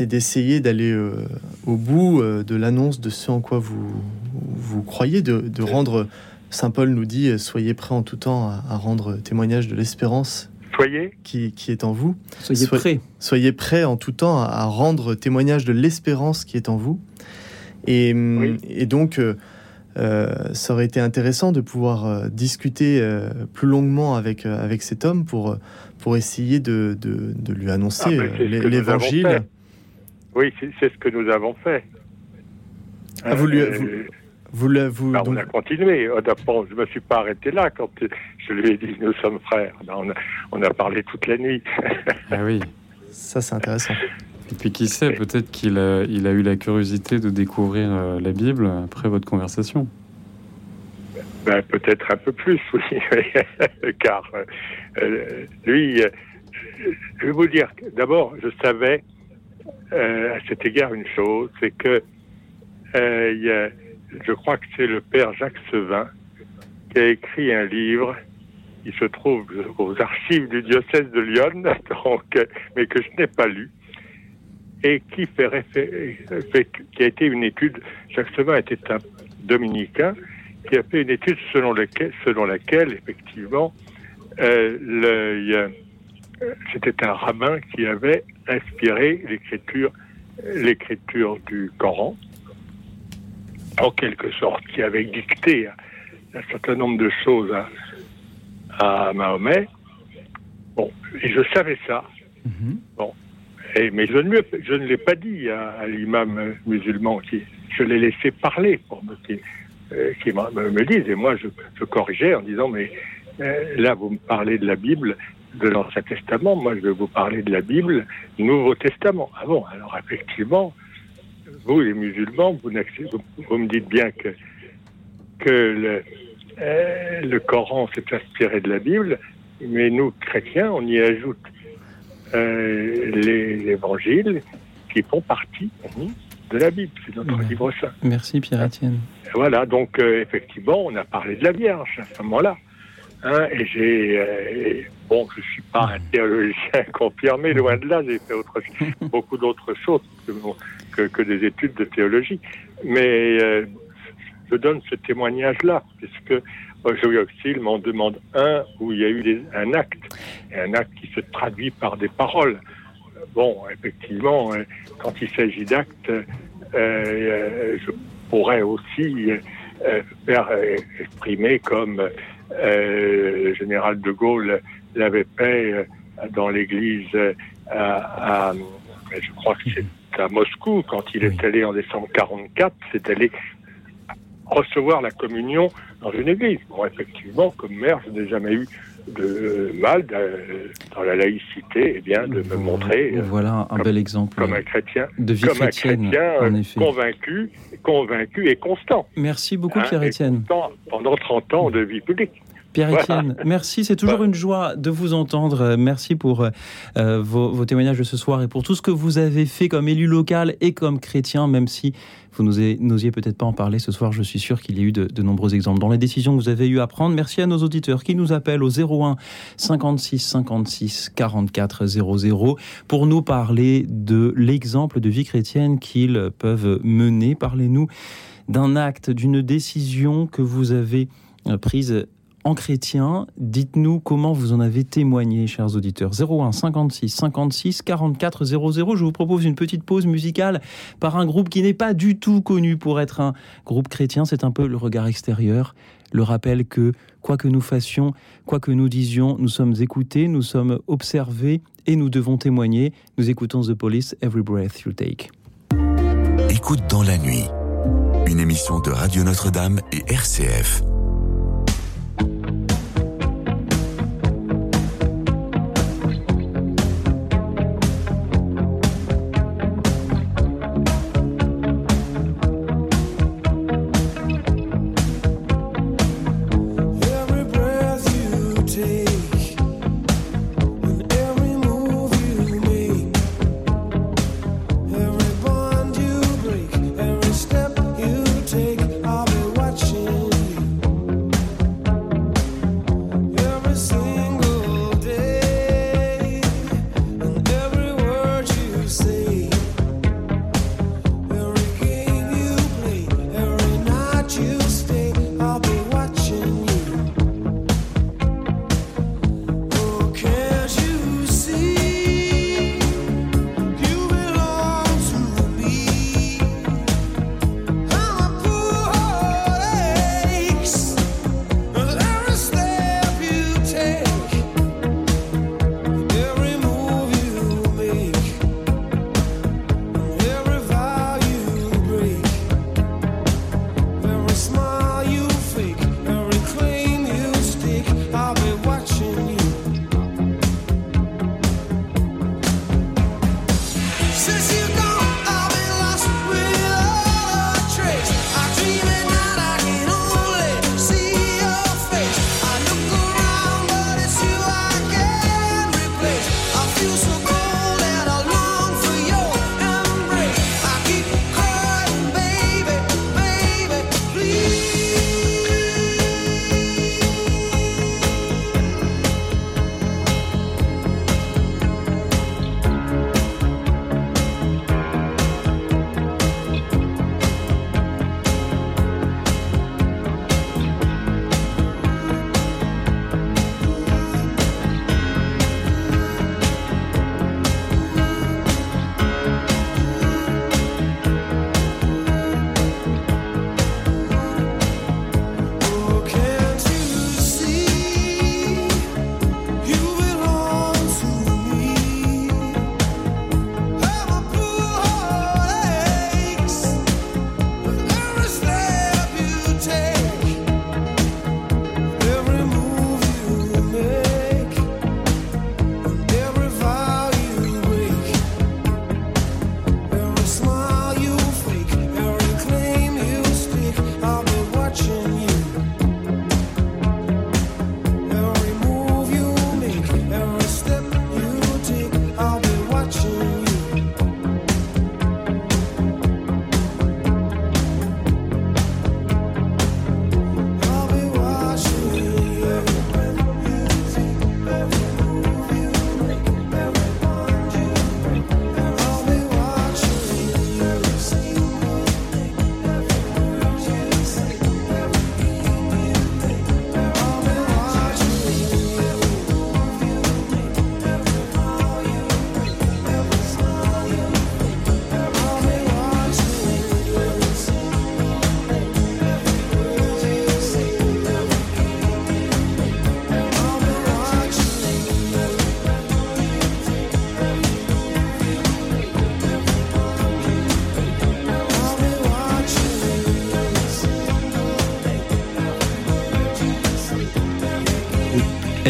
d'essayer d'aller euh, au bout euh, de l'annonce de ce en quoi vous, vous croyez, de, de rendre, Saint Paul nous dit, euh, soyez prêts en tout temps à, à rendre témoignage de l'espérance Soyez, qui, qui est en vous. Soyez prêts. Soyez prêts en tout temps à, à rendre témoignage de l'espérance qui est en vous. Et, hum, Oui. et donc, ça aurait été intéressant de pouvoir euh, discuter euh, plus longuement avec, euh, avec cet homme pour, euh, pour essayer de, de, de lui annoncer Ah, euh, l'évangile. Oui, c'est ce que nous avons fait. Ah, vous lui- Euh, vous- Vous, bah, on donc- a continué. On a pas- je ne me suis pas arrêté là quand je lui ai dit nous sommes frères. On, a, on a parlé toute la nuit. Ah oui. ça, c'est intéressant. Et puis qui sait, peut-être qu'il a, il a eu la curiosité de découvrir euh, la Bible après votre conversation. Ben, Peut-être un peu plus, <laughs> oui. Car euh, lui, euh, je vais vous dire, d'abord, je savais euh, à cet égard une chose, c'est que y a- je crois que c'est le père Jacques Sevin qui a écrit un livre qui se trouve aux archives du diocèse de Lyon, <laughs> donc, mais que je n'ai pas lu, et qui, fait, fait- qui a été une étude. Jacques Sevin était un dominicain qui a fait une étude selon laquelle, selon laquelle effectivement, euh, euh, c'était un rabbin qui avait inspiré l'écriture, l'écriture du Coran, en quelque sorte, qui avait dicté un certain nombre de choses à, à Mahomet. Bon, et je savais ça. Mhm. Et, mais je ne, je ne l'ai pas dit à, à l'imam musulman. Qui, je l'ai laissé parler pour me, qui, euh, me, me- dise. Et moi, je, corrigeais en disant, mais euh, là, vous me parlez de la Bible, de l'Ancien Testament. Moi, je vais vous parler de la Bible, Nouveau Testament. Ah bon, alors effectivement, vous, les musulmans, vous, vous, vous me dites bien que, que euh, le Coran s'est inspiré de la Bible, mais nous, chrétiens, on y ajoute euh, les évangiles qui font partie de la Bible, c'est notre Ouais. livre saint. Merci Pierre-Étienne. Voilà, donc euh, effectivement, on a parlé de la Vierge à ce moment-là. Hein, et j'ai, euh, bon, je suis pas un théologien <laughs> confirmé, loin de là, j'ai fait autre, <laughs> beaucoup d'autres choses que, que, que des études de théologie. Mais euh, je donne ce témoignage-là, puisque Auxil m'en demande un où il y a eu des- un acte, et un acte qui se traduit par des paroles. Bon, effectivement, euh, quand il s'agit d'actes, euh, euh, je pourrais aussi euh, faire exprimer comme euh, le général de Gaulle l'avait fait dans l'église à, à- je crois que c'est à Moscou quand il est allé en décembre 44, c'est allé recevoir la communion dans une église. Bon, effectivement, comme maire, je n'ai jamais eu de mal de- dans la laïcité, eh bien, de me montrer euh, Voilà un comme- bel exemple comme un chrétien, de vie comme un chrétienne, chrétien euh, en effet. convaincu, convaincu et constant. Merci beaucoup Hein, Pierre-Étienne. pendant 30 ans de vie publique. Pierre-Étienne, merci. C'est toujours une joie de vous entendre. Merci pour euh, vos, vos, témoignages de ce soir et pour tout ce que vous avez fait comme élu local et comme chrétien, même si vous n'osiez peut-être pas en parler ce soir. Je suis sûr qu'il y a eu de, de, nombreux exemples. Dans les décisions que vous avez eu à prendre, merci à nos auditeurs qui nous appellent au 01 56 56 44 00 pour nous parler de l'exemple de vie chrétienne qu'ils peuvent mener. Parlez-nous d'un acte, d'une décision que vous avez prise en chrétien. Dites-nous comment vous en avez témoigné, chers auditeurs. 01 56 56 44 00. Je vous propose une petite pause musicale par un groupe qui n'est pas du tout connu pour être un groupe chrétien. C'est un peu le regard extérieur, le rappel que quoi que nous fassions, quoi que nous disions, nous sommes écoutés, nous sommes observés et nous devons témoigner. Nous écoutons The Police, Every Breath You Take. Écoute dans la nuit, une émission de Radio Notre-Dame et RCF.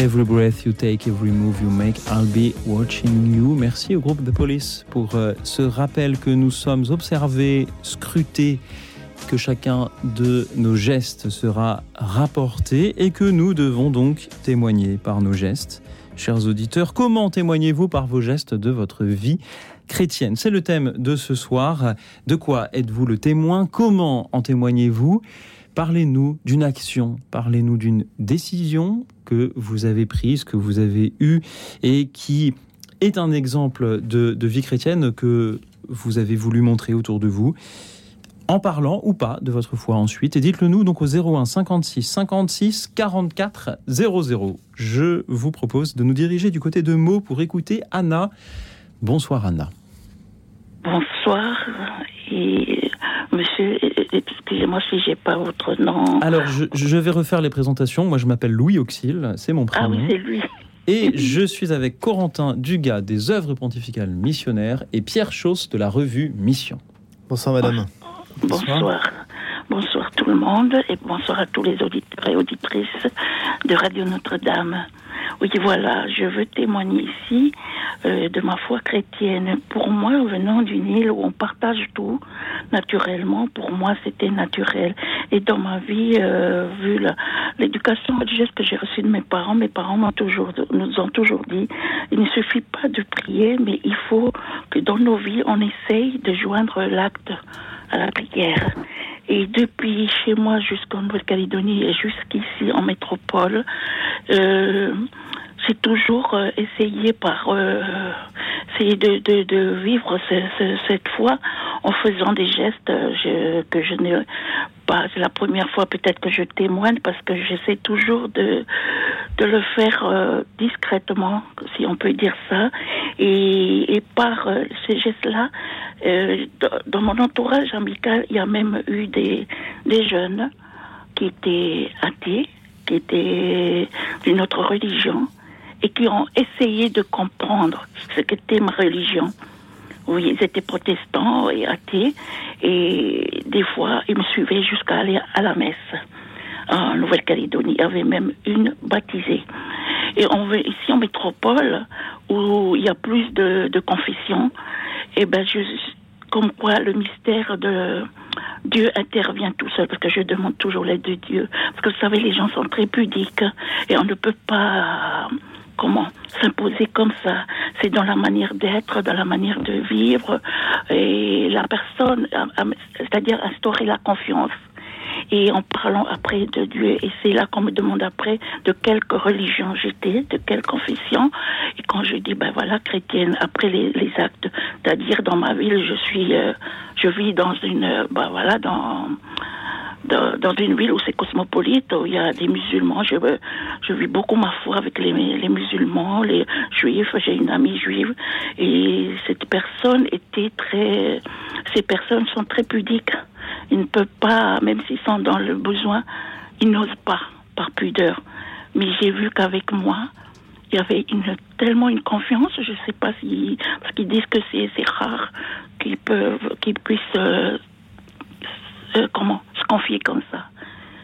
Every breath you take, every move you make, I'll be watching you. Merci au groupe The Police pour euh, ce rappel que nous sommes observés, scrutés que chacun de nos gestes sera rapporté et que nous devons donc témoigner par nos gestes. Chers auditeurs, comment témoignez-vous par vos gestes de votre vie chrétienne? C'est le thème de ce soir. De quoi êtes-vous le témoin? Comment en témoignez-vous? Parlez-nous d'une action, parlez-nous d'une décision que vous avez prise, que vous avez eue et qui est un exemple de, vie chrétienne que vous avez voulu montrer autour de vous en parlant ou pas de votre foi ensuite. Et dites-le nous donc au 01 56 56 44 00. Je vous propose de nous diriger du côté de Meaux pour écouter Anna. Bonsoir Anna. Bonsoir. Monsieur, excusez-moi si j'ai pas votre nom. Alors je, je, vais refaire les présentations. Moi je m'appelle Louis Auxil, c'est mon prénom. Ah oui, c'est lui. Et <laughs> je suis avec Corentin Dugas des œuvres pontificales missionnaires et Pierre Chausse de la revue Mission. Bonsoir madame. Bonsoir. Bonsoir tout le monde et bonsoir à tous les auditeurs et auditrices de Radio Notre-Dame. Oui, voilà, je veux témoigner ici euh, de ma foi chrétienne. Pour moi, venant d'une île où on partage tout, naturellement, pour moi, c'était naturel. Et dans ma vie, euh, vu l'éducation religieuse que j'ai reçue de mes parents, mes parents m'ont toujours, nous ont toujours dit, il ne suffit pas de prier, mais il faut que dans nos vies, on essaye de joindre l'acte à la prière. Et depuis chez moi jusqu'en Nouvelle-Calédonie et jusqu'ici en métropole, euh, c'est toujours euh, essayer par euh, essayer de, de, de vivre ce, ce, cette foi en faisant des gestes je, que je n'ai C'est la première fois peut-être que je témoigne parce que j'essaie toujours de de le faire euh, discrètement, si on peut dire ça, et, et par euh, ces gestes-là, euh, dans mon entourage amical, il y a même eu des des jeunes qui étaient athées, qui étaient d'une autre religion et qui ont essayé de comprendre ce qu'était ma religion. Oui, ils étaient protestants et athées, et des fois, ils me suivaient jusqu'à aller à la messe. En Nouvelle-Calédonie, il y avait même une baptisée. Et on ici en métropole, où il y a plus de, de confessions, et ben je, comme quoi le mystère de Dieu intervient tout seul, parce que je demande toujours l'aide de Dieu. Parce que vous savez, les gens sont très pudiques, et on ne peut pas comment s'imposer comme ça. C'est dans la manière d'être, dans la manière de vivre, et la personne, c'est-à-dire instaurer la confiance. Et en parlant après de Dieu, et c'est là qu'on me demande après de quelle religion j'étais, de quelle confession. Et quand je dis, ben voilà, chrétienne, après les, actes, c'est-à-dire dans ma ville, je suis, euh, je vis dans une, ben voilà, dans dans une ville où c'est cosmopolite, où il y a des musulmans. Je, je vis beaucoup ma foi avec les, les musulmans, les juifs. J'ai une amie juive et cette personne était très. Ces personnes sont très pudiques. Ils ne peuvent pas, même s'ils sont dans le besoin, ils n'osent pas par pudeur. Mais j'ai vu qu'avec moi, il y avait une, tellement une confiance, je ne sais pas si, parce qu'ils disent que c'est rare qu'ils peuvent, puissent euh, comment se confier comme ça.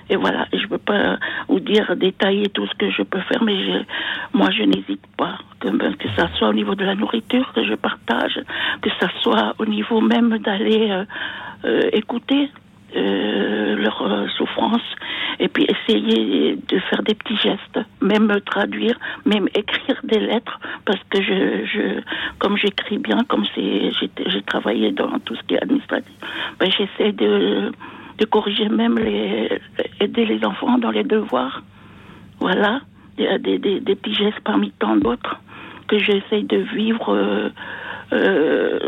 Et voilà, je ne peux pas vous dire, détailler tout ce que je peux faire, mais moi, je n'hésite pas. Que, que ça soit au niveau de la nourriture que je partage, que ça soit au niveau même d'aller euh, euh, écouter euh, leur euh, souffrance et puis essayer de faire des petits gestes, même traduire, même écrire des lettres parce que je, je comme j'écris bien, comme c'est j'ai travaillé dans tout ce qui est administratif, ben j'essaie de de corriger même les aider les enfants dans les devoirs. Voilà, des, des, des, des petits gestes parmi tant d'autres que j'essaie de vivre euh, euh,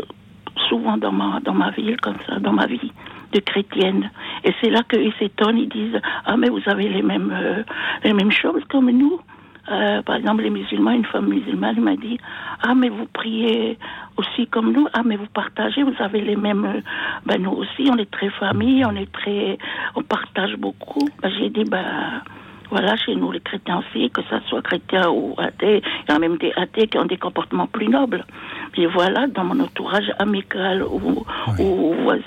souvent dans ma dans ma ville comme ça, dans ma vie de chrétienne. Et c'est là qu'ils s'étonnent, ils disent ah mais vous avez les mêmes euh, les mêmes choses comme nous. Euh, par exemple, les musulmans, une femme musulmane m'a dit Ah, mais vous priez aussi comme nous. Ah, mais vous partagez, vous avez les mêmes. euh, Ben, nous aussi, on est très famille, on est très. On partage beaucoup. Ben, J'ai dit Ben, voilà, chez nous, les chrétiens aussi, que ça soit chrétien ou athée, il y a même des athées qui ont des comportements plus nobles. Et voilà, dans mon entourage amical ou,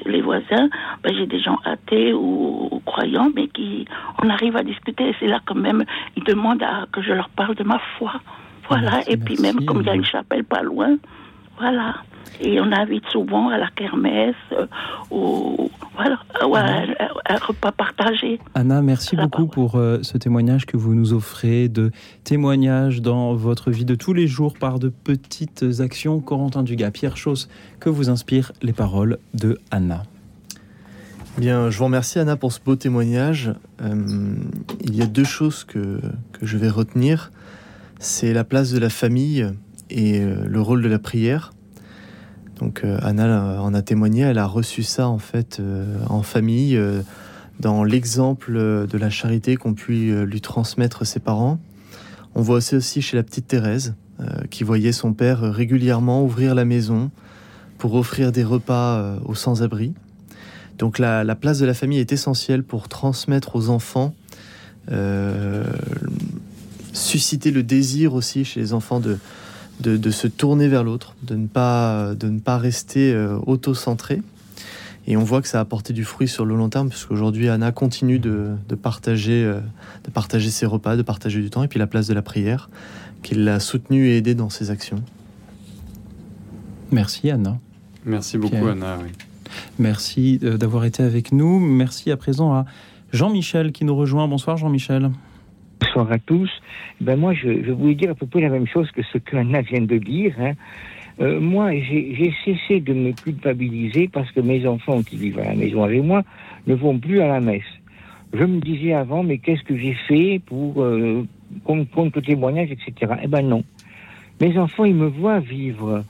les voisins, ben, j'ai des gens athées ou, ou croyants, mais qui, on arrive à discuter. Et c'est là quand même, ils demandent à, que je leur parle de ma foi. Voilà, Merci, et puis merci, même comme il y a une chapelle pas loin, voilà. Et on invite souvent à la kermesse, euh, ou voilà, un, repas partagé. Anna, merci beaucoup pour euh, ce témoignage que vous nous offrez, de témoignages dans votre vie de tous les jours par de petites actions. Corentin Dugas, Pierre Chauss, que vous inspirent les paroles de Anna Bien, je vous remercie Anna pour ce beau témoignage. Euh, il y a deux choses que, que je vais retenir. C'est la place de la famille et euh, le rôle de la prière. Donc euh, Anna en a témoigné, elle a reçu ça en fait en famille, dans l'exemple de la charité qu'ont pu lui transmettre ses parents. On voit aussi, aussi chez la petite Thérèse, qui voyait son père régulièrement ouvrir la maison pour offrir des repas aux sans-abri. Donc la, place de la famille est essentielle pour transmettre aux enfants, euh, susciter le désir aussi chez les enfants de, de, se tourner vers l'autre, de, ne pas, de ne pas rester euh, auto-centré. Et on voit que ça a apporté du fruit sur le long terme, puisqu'aujourd'hui Anna continue de, partager, euh, de partager ses repas, de partager du temps, et puis la place de la prière, qu'il l'a soutenue et aidée dans ses actions. Merci Anna. Merci beaucoup Anna. Oui. Merci euh, d'avoir été avec nous. Merci à présent à Jean-Michel qui nous rejoint. Bonsoir Jean-Michel. Bonsoir à tous. Ben moi, je, voulais dire à peu près la même chose que ce qu'Anna vient de dire. Hein. Euh, moi, j'ai cessé de me culpabiliser parce que mes enfants qui vivent à la maison avec moi ne vont plus à la messe. Je me disais avant, mais qu'est-ce que j'ai fait pour euh, compte, le témoignage, etc. Eh ben non. Mes enfants, ils me voient vivre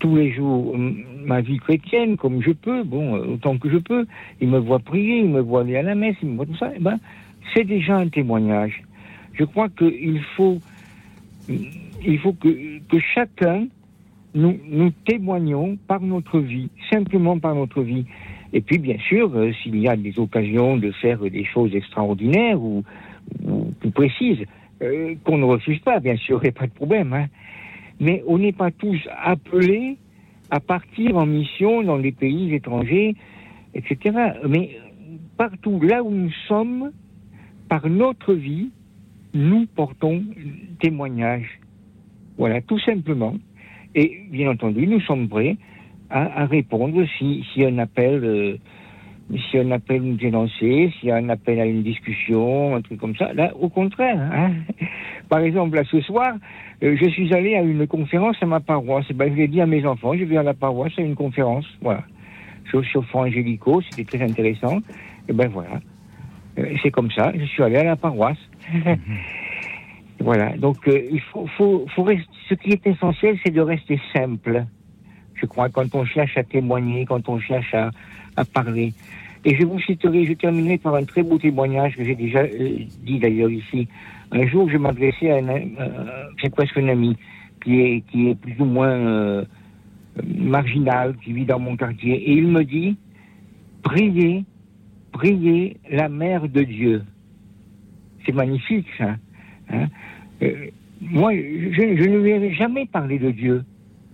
tous les jours ma vie chrétienne comme je peux, bon, euh, autant que je peux. Il me voit prier, il me voit aller à la messe, il me voit tout ça. Eh ben, c'est déjà un témoignage. Je crois qu'il faut, il faut que, que chacun nous, témoignons par notre vie, simplement par notre vie. Et puis, bien sûr, euh, s'il y a des occasions de faire des choses extraordinaires ou, plus précises, euh, qu'on ne refuse pas, bien sûr, il n'y a pas de problème. Hein mais on n'est pas tous appelés à partir en mission dans les pays étrangers, etc. Mais partout là où nous sommes, par notre vie, nous portons témoignage. Voilà, tout simplement. Et bien entendu, nous sommes prêts à, répondre si, si un appel euh, si un appel nous est lancé, s'il y a un appel à une discussion, un truc comme ça, là, au contraire. Hein. Par exemple, là, ce soir, euh, je suis allé à une conférence à ma paroisse. Ben, je l'ai dit à mes enfants, je vais à la paroisse à une conférence, voilà. Sur, sur Angélico, c'était très intéressant. Et ben voilà. Euh, c'est comme ça, je suis allé à la paroisse. Voilà, donc euh, il faut, faut, faut rester, ce qui est essentiel, c'est de rester simple. Je crois, quand on cherche à témoigner, quand on cherche à, parler. Et je vous citerai, je terminerai par un très beau témoignage que j'ai déjà euh, dit d'ailleurs ici. Un jour, je m'adressais à un, euh, presque un ami, qui est, qui est plus ou moins marginal, qui vit dans mon quartier, et il me dit, priez, priez la mère de Dieu. C'est magnifique, ça. Hein. moi, je, ne lui ai jamais parlé de Dieu.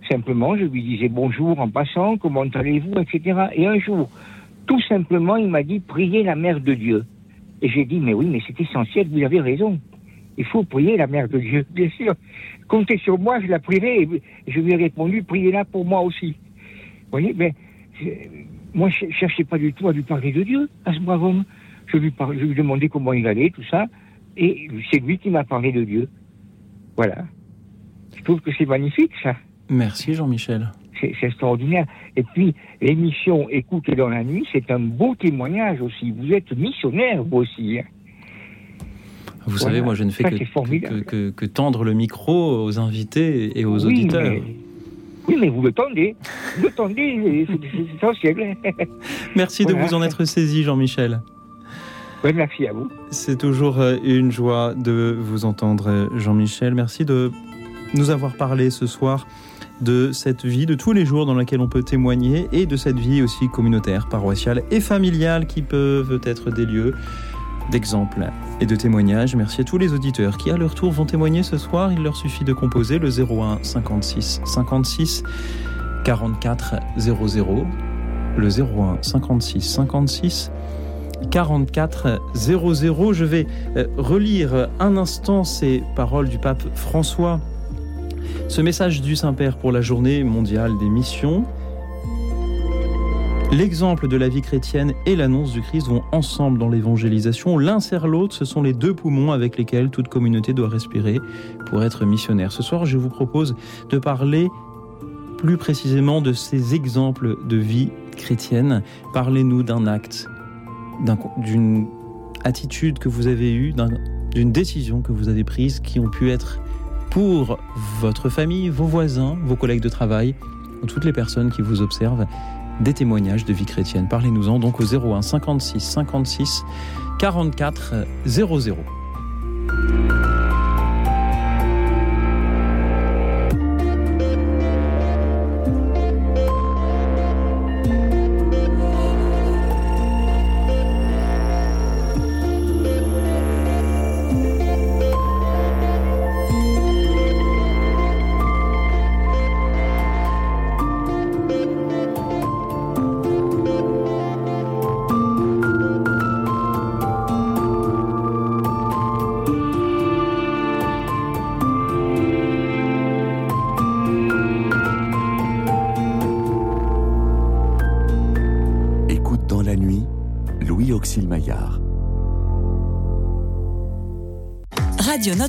Simplement, je lui disais bonjour en passant, comment allez-vous, etc. Et un jour, tout simplement, il m'a dit priez la mère de Dieu. Et j'ai dit mais oui, mais c'est essentiel, vous avez raison. Il faut prier la mère de Dieu, <laughs> bien sûr. Comptez sur moi, je la prierai. Et je lui ai répondu priez-la pour moi aussi. Vous voyez, mais moi, je cherchais pas du tout à lui parler de Dieu, à ce brave homme. Je lui, je lui demandais comment il allait, tout ça. Et c'est lui qui m'a parlé de Dieu. Voilà. Je trouve que c'est magnifique, ça. Merci Jean-Michel. C'est extraordinaire. Et puis, l'émission Écoute dans la nuit, c'est un beau témoignage aussi. Vous êtes missionnaire, vous aussi. Hein. Vous savez, moi, je ne fais que, que, tendre le micro aux invités et aux auditeurs. Oui, mais vous le tendez. Vous le tendez, c'est essentiel. <laughs> Merci de vous en être saisi, Jean-Michel. Oui, merci à vous. C'est toujours euh, une joie de vous entendre, Jean-Michel. Merci de nous avoir parlé ce soir de cette vie de tous les jours dans laquelle on peut témoigner et de cette vie aussi communautaire, paroissiale et familiale qui peuvent être des lieux d'exemple et de témoignage. Merci à tous les auditeurs qui à leur tour vont témoigner ce soir. Il leur suffit de composer le 01 56 56 44 00. Le 01 56 56 44 00. Je vais euh, relire un instant ces paroles du pape François ce message du Saint-Père pour la journée mondiale des missions. L'exemple de la vie chrétienne et l'annonce du Christ vont ensemble dans l'évangélisation. L'un sert l'autre, ce sont les deux poumons avec lesquels toute communauté doit respirer pour être missionnaire. Ce soir, je vous propose de parler plus précisément de ces exemples de vie chrétienne. Parlez-nous d'un acte, d'une attitude que vous avez eue, d'une décision que vous avez prise qui ont pu être pour votre famille, vos voisins, vos collègues de travail, ou toutes les personnes qui vous observent des témoignages de vie chrétienne. Parlez-nous-en donc au 01 56 56 44 00.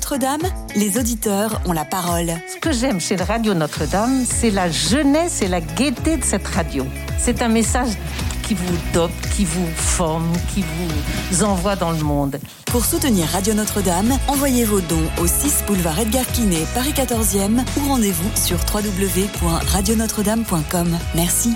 Notre-Dame, les auditeurs ont la parole. Ce que j'aime chez Radio Notre-Dame, c'est la jeunesse et la gaieté de cette radio. C'est un message qui vous dope, qui vous forme, qui vous envoie dans le monde. Pour soutenir Radio Notre-Dame, envoyez vos dons au 6 boulevard Edgar Quinet, Paris 14e ou rendez-vous sur www.radionotre-dame.com. Merci.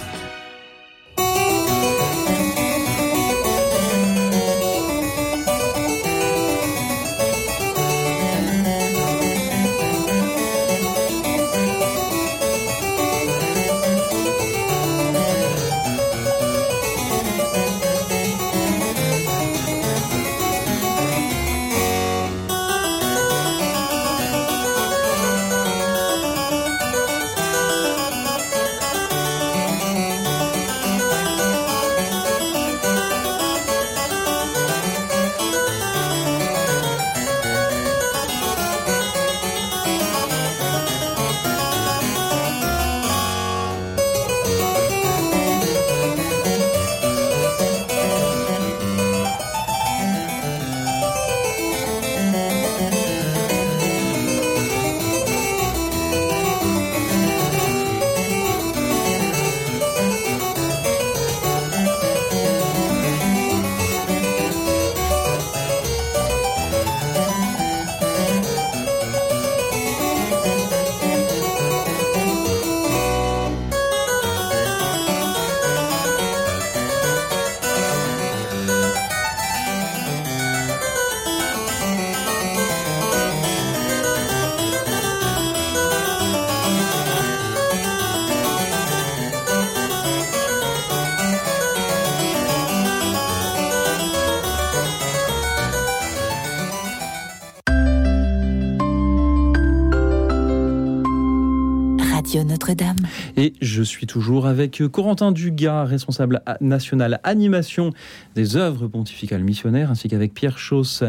Je suis toujours avec Corentin Dugas, responsable national animation des œuvres pontificales missionnaires, ainsi qu'avec Pierre Chauss,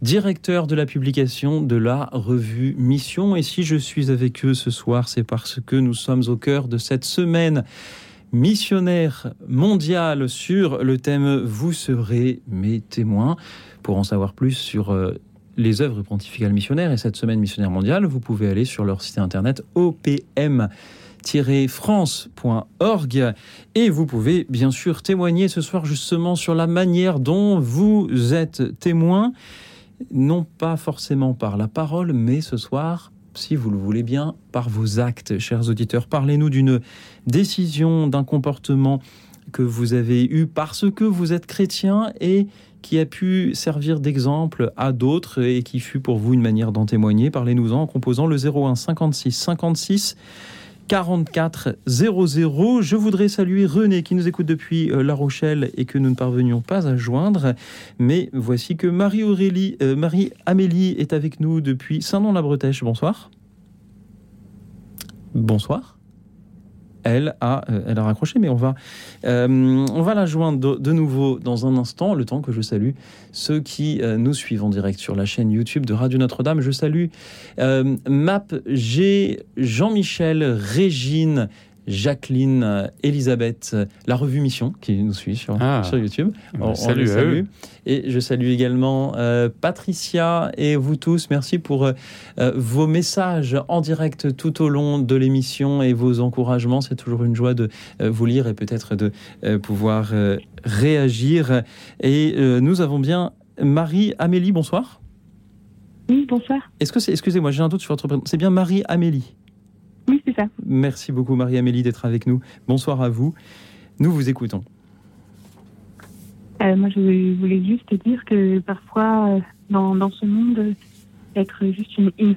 directeur de la publication de la revue Mission. Et si je suis avec eux ce soir, c'est parce que nous sommes au cœur de cette semaine missionnaire mondiale sur le thème Vous serez mes témoins. Pour en savoir plus sur euh, les œuvres pontificales missionnaires et cette semaine missionnaire mondiale, vous pouvez aller sur leur site internet opm france.org et vous pouvez bien sûr témoigner ce soir justement sur la manière dont vous êtes témoin, non pas forcément par la parole, mais ce soir, si vous le voulez bien, par vos actes, chers auditeurs. Parlez-nous d'une décision, d'un comportement que vous avez eu parce que vous êtes chrétien et qui a pu servir d'exemple à d'autres et qui fut pour vous une manière d'en témoigner. Parlez-nous-en en composant le 01 56 56 44 00. Je voudrais saluer René qui nous écoute depuis euh, La Rochelle et que nous ne parvenions pas à joindre. Mais voici que Marie-Aurélie, euh, Marie-Amélie est avec nous depuis Saint-Nom-la-Bretèche. Bonsoir. Bonsoir elle a, euh, elle a raccroché, mais on va, euh, on va la joindre de, nouveau dans un instant, le temps que je salue ceux qui euh, nous suivent en direct sur la chaîne YouTube de Radio Notre-Dame. Je salue Map G, Jean-Michel, Régine, Jacqueline, euh, Elisabeth, euh, la revue Mission qui nous suit sur, Ah. sur YouTube. Bah, On- on salut salue. Et je salue également euh, Patricia et vous tous. Merci pour euh, vos messages en direct tout au long de l'émission et vos encouragements. C'est toujours une joie de euh, vous lire et peut-être de euh, pouvoir euh, réagir. Et euh, nous avons bien Marie-Amélie, bonsoir. Oui, bonsoir. Est-ce que c'est, excusez-moi, j'ai un doute sur votre prénom. C'est bien Marie-Amélie Oui, c'est ça. Merci beaucoup Marie-Amélie d'être avec nous. Bonsoir à vous. Nous vous écoutons. Euh, moi, je voulais juste te dire que parfois, euh, dans, dans ce monde, être juste une, une-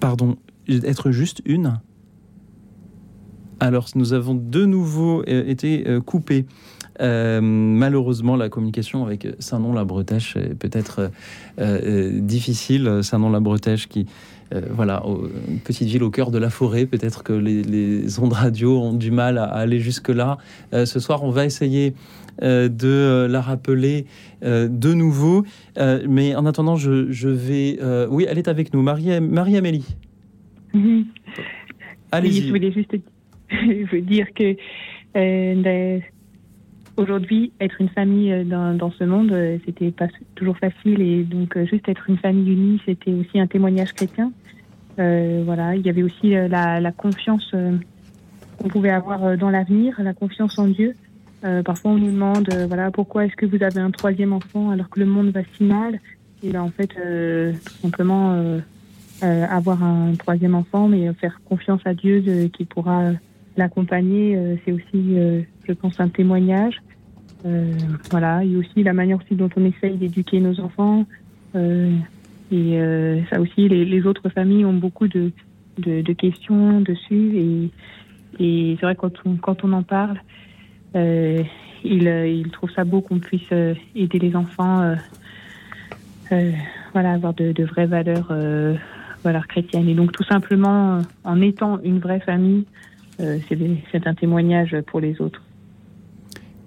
Pardon, être juste une? Alors, nous avons de nouveau euh, été coupés. Euh, malheureusement, la communication avec Saint-Nom-la-Bretèche est peut-être euh, difficile. Saint-Nom-la-Bretèche qui, euh, voilà, une petite ville au cœur de la forêt. Peut-être que les, les ondes radio ont du mal à, à aller jusque-là. Euh, ce soir, on va essayer euh, de la rappeler de nouveau. Mais en attendant, je, je vais... oui, elle est avec nous. Marie- Marie-Amélie. Oui, Allez-y. je voulais juste <laughs> veux dire que de- aujourd'hui, être une famille euh, dans, dans ce monde, euh, c'était pas toujours facile et donc euh, juste être une famille unie, c'était aussi un témoignage chrétien. Euh, voilà, il y avait aussi la, la confiance qu'on pouvait avoir dans l'avenir, la confiance en Dieu. Euh, parfois, on nous demande, voilà, pourquoi est-ce que vous avez un troisième enfant alors que le monde va si mal? Et ben, en fait, euh, tout simplement avoir un troisième enfant, mais faire confiance à Dieu qui pourra l'accompagner, c'est aussi, je pense, un témoignage. Euh, voilà, a aussi la manière aussi dont on essaye d'éduquer nos enfants. Euh, et euh, ça aussi, les, autres familles ont beaucoup de, questions dessus. Et, et c'est vrai, quand on, quand on en parle, ils, trouvent ça beau qu'on puisse aider les enfants, euh, voilà, avoir de, vraies valeurs, valeurs chrétiennes. Et donc, tout simplement, en étant une vraie famille, c'est un témoignage pour les autres.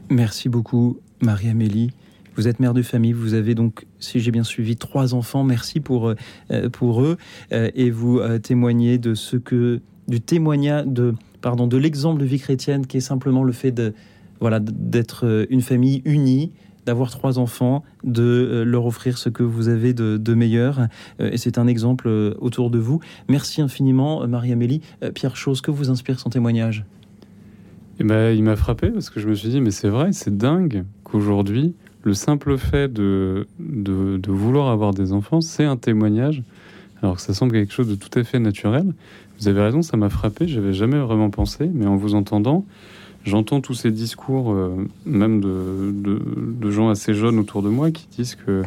Merci beaucoup, Marie-Amélie. Vous êtes mère de famille, vous avez donc, si j'ai bien suivi, trois enfants. Merci pour, euh, pour eux. Euh, et vous euh, témoignez de ce que, du témoignage, de, pardon, de l'exemple de vie chrétienne qui est simplement le fait de, voilà, d'être euh, une famille unie, d'avoir trois enfants, de euh, leur offrir ce que vous avez de, de meilleur. Euh, et c'est un exemple euh, autour de vous. Merci infiniment, euh, Marie-Amélie. Euh, Pierre Chose, que vous inspire son témoignage? Et ben, il m'a frappé parce que je me suis dit, mais c'est vrai, c'est dingue qu'aujourd'hui, le simple fait de, de, vouloir avoir des enfants, c'est un témoignage, alors que ça semble quelque chose de tout à fait naturel. Vous avez raison, ça m'a frappé, j'avais jamais vraiment pensé, mais en vous entendant, j'entends tous ces discours, euh, même de, de, gens assez jeunes autour de moi, qui disent que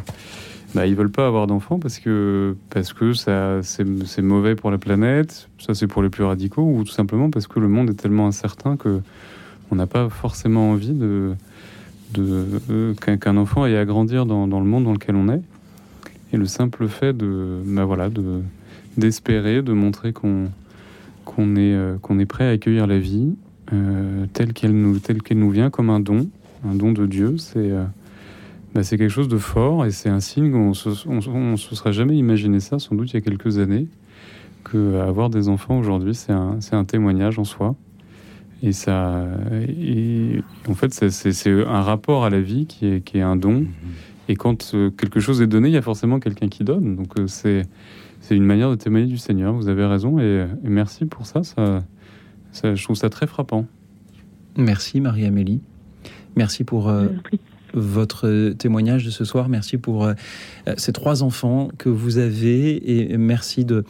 bah, ils veulent pas avoir d'enfants parce que parce que ça c'est mauvais pour la planète, ça c'est pour les plus radicaux, ou tout simplement parce que le monde est tellement incertain que on n'a pas forcément envie de, euh, qu'un enfant ait à grandir dans, le monde dans lequel on est. Et le simple fait de bah voilà de d'espérer, de montrer qu'on qu'on est euh, qu'on est prêt à accueillir la vie euh, telle qu'elle nous telle qu'elle nous vient comme un don, un don de Dieu, c'est bah, c'est quelque chose de fort et c'est un signe qu'on se, se serait jamais imaginé ça, sans doute il y a quelques années, que avoir des enfants aujourd'hui, c'est un, c'est un témoignage en soi. Et ça, et en fait, c'est- c'est c'est un rapport à la vie qui est, qui est un don. Et quand euh, quelque chose est donné, il y a forcément quelqu'un qui donne. Donc euh, c'est c'est une manière de témoigner du Seigneur. Vous avez raison et, et merci pour ça, ça, ça. Je trouve ça très frappant. Merci Marie-Amélie. Merci pour euh, votre témoignage de ce soir. Merci pour euh, ces trois enfants que vous avez et merci de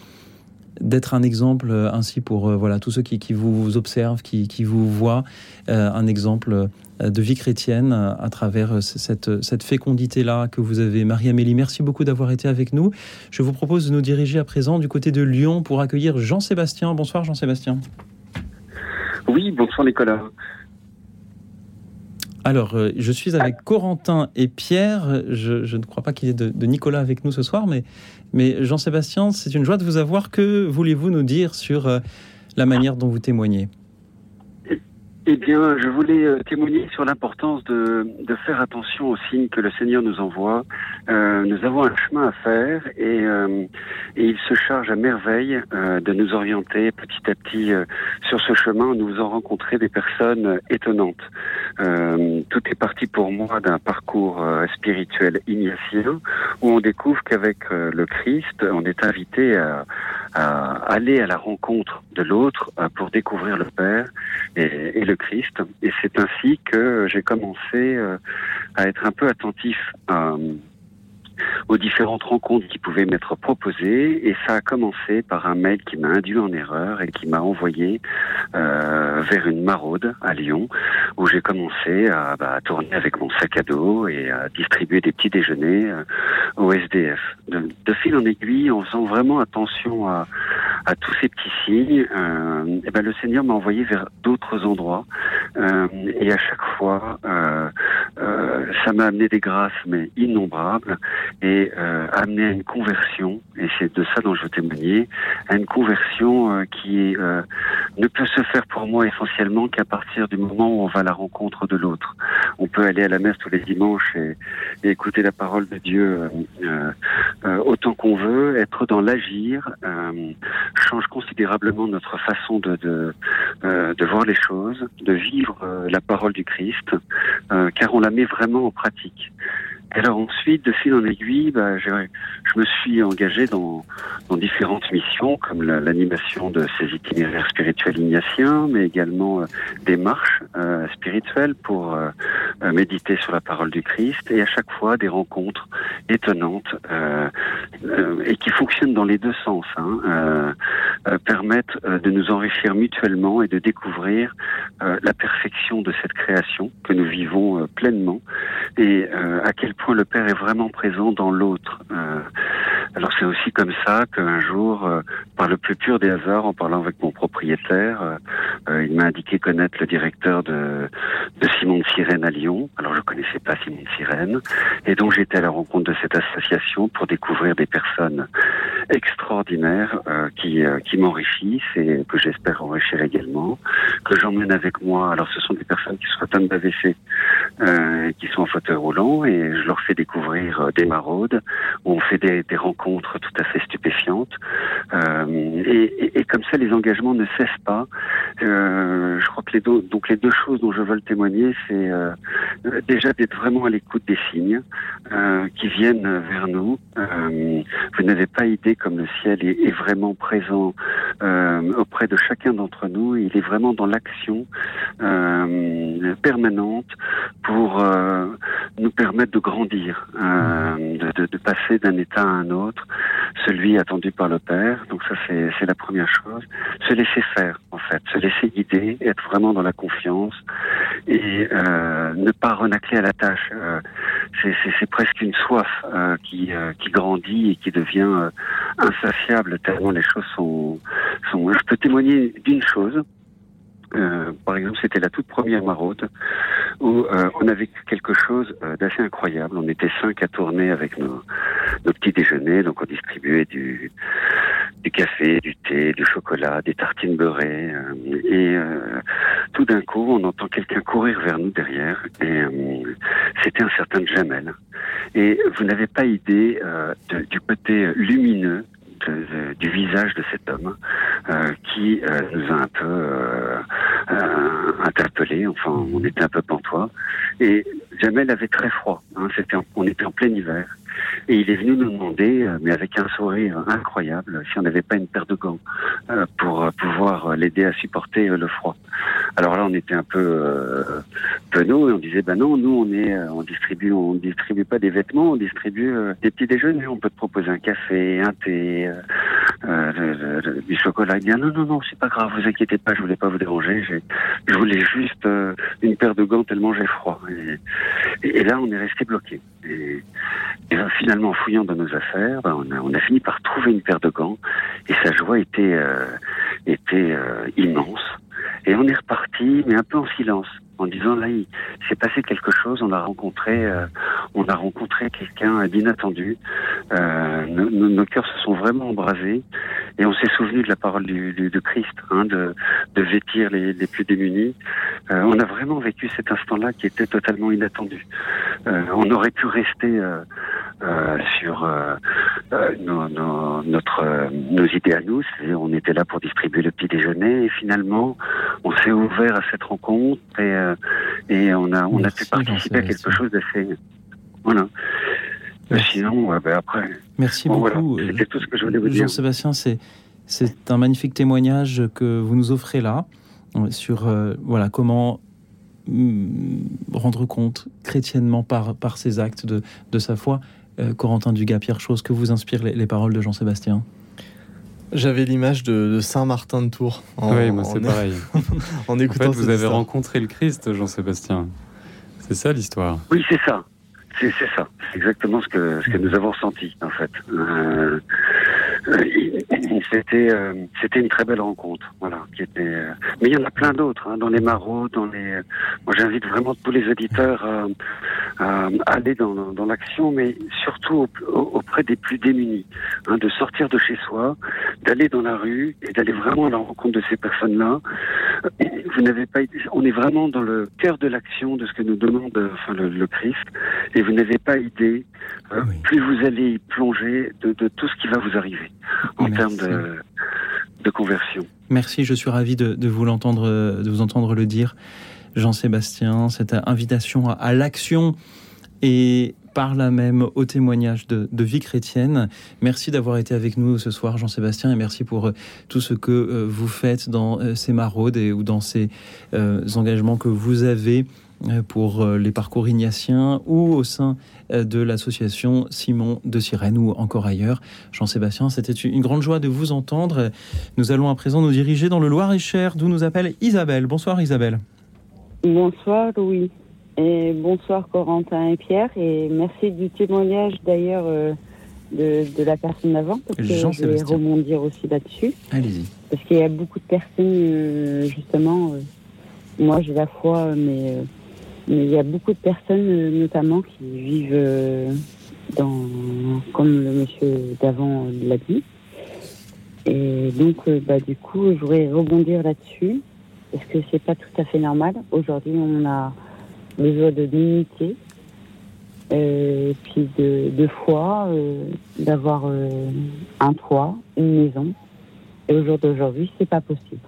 d'être un exemple euh, ainsi pour euh, voilà tous ceux qui, qui vous observent, qui, qui vous voient, euh, un exemple de vie chrétienne à travers cette, cette fécondité-là que vous avez. Marie-Amélie, merci beaucoup d'avoir été avec nous. Je vous propose de nous diriger à présent du côté de Lyon pour accueillir Jean-Sébastien. Bonsoir Jean-Sébastien. Oui, bonsoir Nicolas. Alors, euh, je suis avec Corentin et Pierre. Je, je ne crois pas qu'il y ait de, de Nicolas avec nous ce soir, mais, mais Jean-Sébastien, c'est une joie de vous avoir. Que voulez-vous nous dire sur euh, la manière dont vous témoignez? Eh bien, je voulais euh, témoigner sur l'importance de, de faire attention aux signes que le Seigneur nous envoie. Euh, nous avons un chemin à faire et, euh, et il se charge à merveille euh, de nous orienter petit à petit euh, sur ce chemin en nous faisant rencontrer des personnes étonnantes. Euh, tout est parti pour moi d'un parcours spirituel ignatien où on découvre qu'avec le Christ, on est invité à, à aller à la rencontre de l'autre pour découvrir le Père et, et le Christ. Et c'est ainsi que j'ai commencé euh, à être un peu attentif à, aux différentes rencontres qui pouvaient m'être proposées. Et ça a commencé par un mail qui m'a induit en erreur et qui m'a envoyé euh, vers une maraude à Lyon, où j'ai commencé à, bah, à tourner avec mon sac à dos et à distribuer des petits déjeuners euh, au SDF. De, fil en aiguille, en faisant vraiment attention à, tous ces petits signes, euh, et ben le Seigneur m'a envoyé vers d'autres endroits. Euh, et à chaque fois, ça m'a amené des grâces, mais innombrables, et euh, amené à une conversion, et c'est de ça dont je veux témoigner, à une conversion euh, qui euh, ne peut se faire pour moi essentiellement qu'à partir du moment où on va à la rencontre de l'autre. On peut aller à la messe tous les dimanches et, et écouter la parole de Dieu euh, euh, euh, autant qu'on veut, être dans l'agir change considérablement notre façon de, de, de voir les choses, de vivre la parole du Christ, car on la met vraiment en pratique. Alors ensuite, de fil en aiguille, bah, je, je me suis engagé dans, dans différentes missions, comme la- l'animation de ces itinéraires spirituels ignatiens, mais également euh, des marches euh, spirituelles pour euh, euh, méditer sur la parole du Christ, et à chaque fois des rencontres étonnantes euh, et qui fonctionnent dans les deux sens, hein, permettent de nous enrichir mutuellement et de découvrir la perfection de cette création que nous vivons pleinement. Et à quel point le Père est vraiment présent dans l'autre. Euh, alors c'est aussi comme ça qu'un jour, euh, par le plus pur des hasards, en parlant avec mon propriétaire, euh, il m'a indiqué connaître le directeur de, de Simon de Sirène à Lyon. Alors je connaissais pas Simon de Sirène, et donc j'étais à la rencontre de cette association pour découvrir des personnes extraordinaires qui, qui m'enrichissent et que j'espère enrichir également, que j'emmène avec moi. Alors ce sont des personnes qui sont atteintes d'AVC, qui sont en fauteuil roulant, et je leur fais découvrir euh, des maraudes, où on fait des, rencontres tout à fait stupéfiantes. Euh, et, comme ça, les engagements ne cessent pas. Euh, je crois que les deux, donc les deux choses dont je veux le témoigner, c'est déjà d'être vraiment à l'écoute des signes qui viennent vers nous. Vous n'avez pas idée comme le ciel est, est vraiment présent auprès de chacun d'entre nous. Il est vraiment dans l'action permanente pour nous permettre de grandir, euh, de, passer d'un état à un autre, celui attendu par le Père. Donc ça, c'est la première chose. Se laisser faire, en fait, se laisser guider, être vraiment dans la confiance et euh, ne pas renacler à la tâche. Euh, c'est- presque une soif qui, grandit et qui devient insatiable tellement les choses sont... Je peux témoigner d'une chose. Euh, par exemple, c'était la toute première maraude où euh, on a vécu quelque chose euh, d'assez incroyable. On était cinq à tourner avec nos, nos petits déjeuners, donc on distribuait du, du café, du thé, du chocolat, des tartines beurrées. euh, et tout d'un coup, on entend quelqu'un courir vers nous derrière. Et c'était un certain Jamel. Et vous n'avez pas idée de- du côté lumineux de- du visage de cet homme euh, qui euh, nous a un peu euh, euh, interpellés. Enfin, on était un peu pantois. Et Jamel avait très froid. Hein, c'était en- on était en plein hiver. Et il est venu nous demander, euh, mais avec un sourire incroyable, si on n'avait pas une paire de gants euh, pour euh, pouvoir l'aider à supporter le froid. Alors là, on était un peu euh, penauds et on disait, ben non, nous, on est, on distribue, on distribue pas des vêtements, on distribue des petits déjeuners. On peut te proposer un café, un thé, euh, du chocolat. Il dit, ah, non, non, non, c'est pas grave, vous inquiétez pas, je voulais pas vous déranger. Je voulais juste une paire de gants tellement j'ai froid. Et- là, on est resté bloqué. Et, finalement, en fouillant dans nos affaires, ben, on, a, fini par trouver une paire de gants. Et sa joie était, euh, euh, immense. Et on est reparti, mais un peu en silence, en disant là, il s'est passé quelque chose. On a rencontré, euh, on a rencontré quelqu'un d'inattendu. Euh, nos, cœurs se sont vraiment embrasés, et on s'est souvenu de la parole du, de Christ, hein, de, vêtir les, plus démunis. Euh, on a vraiment vécu cet instant-là qui était totalement inattendu. Euh, on aurait pu rester sur nos, nos, notre, nos idées à nous. On était là pour distribuer le petit déjeuner et finalement, on s'est ouvert à cette rencontre et, et on a, on a pu participer à quelque chose d'assez. Voilà. Sinon, ben après. Merci beaucoup. C'était tout ce que je voulais vous dire. Jean-Sébastien, c'est c'est un magnifique témoignage que vous nous offrez là sur voilà comment mm, rendre compte chrétiennement par, par ses actes de, de sa foi. Euh, Corentin Dugas, Pierre Chose, que vous inspirent les, les paroles de Jean-Sébastien j'avais l'image de, de, Saint-Martin de Tours. En, oui, moi c'est pareil. <laughs> en écoutant en fait, vous avez rencontré le Christ, Jean-Sébastien. C'est ça l'histoire. Oui, c'est ça. C'est ça. C'est exactement ce que, ce que nous avons ressenti, en fait. Euh, <laughs> c'était euh, c'était une très belle rencontre, voilà. Qui était, euh, mais il y en a plein d'autres hein, dans les marauds, dans les. Moi, j'invite vraiment tous les auditeurs à, à aller dans, dans l'action, mais surtout auprès des plus démunis, hein, de sortir de chez soi, d'aller dans la rue et d'aller vraiment à la rencontre de ces personnes-là. Vous n'avez pas, on est vraiment dans le cœur de l'action de ce que nous demande, enfin le, le Christ, et vous n'avez pas idée. Hein, plus vous allez y plonger de, de tout ce qui va vous arriver en termes de, de, conversion. Merci, je suis ravi de, de vous l'entendre, de vous entendre le dire, Jean-Sébastien. Cette invitation à, à l'action et par là même au témoignage de, de vie chrétienne. Merci d'avoir été avec nous ce soir, Jean-Sébastien, et merci pour euh, tout ce que euh, vous faites dans euh, ces maraudes et, ou dans ces engagements que vous avez pour les parcours ignatiens ou au sein de l'association Simon de Sirène ou encore ailleurs. Jean-Sébastien, c'était une grande joie de vous entendre. Nous allons à présent nous diriger dans le Loir-et-Cher, d'où nous appelle Isabelle. Bonsoir Isabelle. Bonsoir Louis. Et bonsoir Corentin et Pierre. Et merci du témoignage d'ailleurs euh, de, de, la personne d'avant. Parce que je vais rebondir aussi là-dessus. Allez-y. Parce qu'il y a beaucoup de personnes, euh, justement, euh, moi j'ai la foi, mais mais il y a beaucoup de personnes, euh, notamment, qui vivent euh, dans, comme le monsieur d'avant l'a dit. Et donc, euh, bah, du coup, je voudrais rebondir là-dessus, parce que c'est pas tout à fait normal. Aujourd'hui, on a besoin de dignité, puis de, de foi, euh, d'avoir euh, un toit, une maison. Et au jour d'aujourd'hui, c'est pas possible.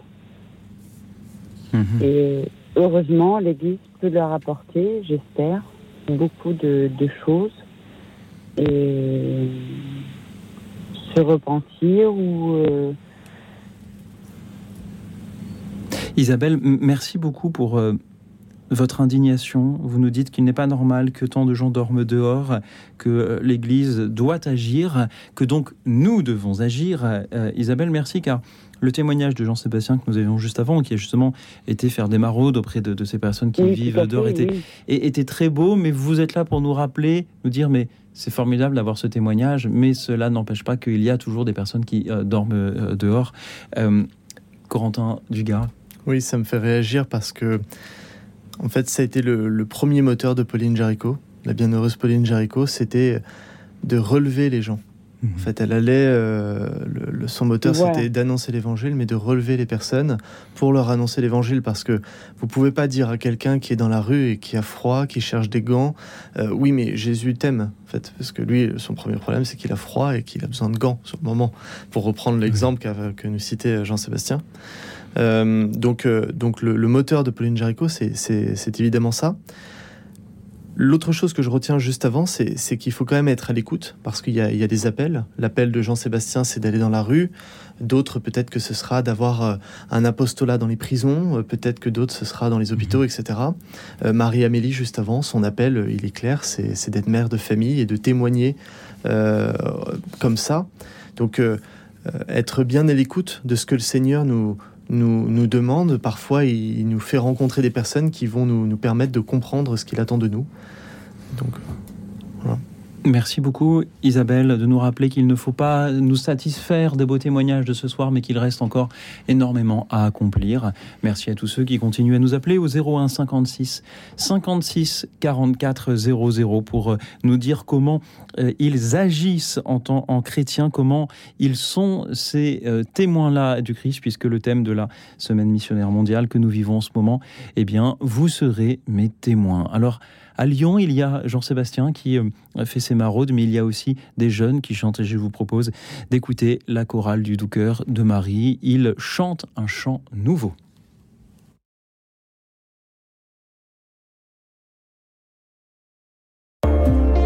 Mmh. Et heureusement, l'Église peut leur apporter, j'espère, beaucoup de, choses et se repentir ou. Euh... Isabelle, merci beaucoup pour. Euh votre indignation. Vous nous dites qu'il n'est pas normal que tant de gens dorment dehors, que l'Église doit agir, que donc nous devons agir. Euh, Isabelle, merci, car le témoignage de Jean-Sébastien que nous avions juste avant, qui a justement été faire des maraudes auprès de, de ces personnes qui oui, vivent dehors, était, oui. était très beau, mais vous êtes là pour nous rappeler, nous dire, mais c'est formidable d'avoir ce témoignage, mais cela n'empêche pas qu'il y a toujours des personnes qui euh, dorment euh, dehors. Euh, Corentin Dugas. Oui, ça me fait réagir parce que en fait, ça a été le, le, premier moteur de Pauline Jaricot. La bienheureuse Pauline Jaricot, c'était de relever les gens. Mmh. En fait, elle allait, euh, le, le, son moteur, ouais. c'était d'annoncer l'évangile, mais de relever les personnes pour leur annoncer l'évangile, parce que vous pouvez pas dire à quelqu'un qui est dans la rue et qui a froid, qui cherche des gants, euh, oui, mais Jésus t'aime, en fait, parce que lui, son premier problème, c'est qu'il a froid et qu'il a besoin de gants sur le moment, pour reprendre l'exemple mmh. que nous citait Jean-Sébastien. Euh, donc, euh, donc le, le, moteur de Pauline Jaricot, c'est évidemment ça. L'autre chose que je retiens juste avant, c'est qu'il faut quand même être à l'écoute, parce qu'il y, y, a des appels. L'appel de Jean-Sébastien, c'est d'aller dans la rue. D'autres, peut-être que ce sera d'avoir euh, un apostolat dans les prisons. Peut-être que d'autres, ce sera dans les hôpitaux, mmh. etc. Euh, Marie-Amélie, juste avant, son appel, il est clair, c'est d'être mère de famille et de témoigner euh, comme ça. Donc, euh, être bien à l'écoute de ce que le Seigneur nous, nous, nous demande. Parfois, il, nous fait rencontrer des personnes qui vont nous, nous permettre de comprendre ce qu'il attend de nous. Donc. Merci beaucoup Isabelle de nous rappeler qu'il ne faut pas nous satisfaire des beaux témoignages de ce soir mais qu'il reste encore énormément à accomplir. Merci à tous ceux qui continuent à nous appeler au 01 56 56 44 00 pour euh, nous dire comment euh, ils agissent en tant en chrétiens, comment ils sont ces euh, témoins-là du Christ puisque le thème de la semaine missionnaire mondiale que nous vivons en ce moment, eh bien vous serez mes témoins. Alors À Lyon, il y a Jean-Sébastien qui euh, fait ses maraudes, mais il y a aussi des jeunes qui chantent. Et je vous propose d'écouter la chorale du doux cœur de Marie. Il chante un chant nouveau.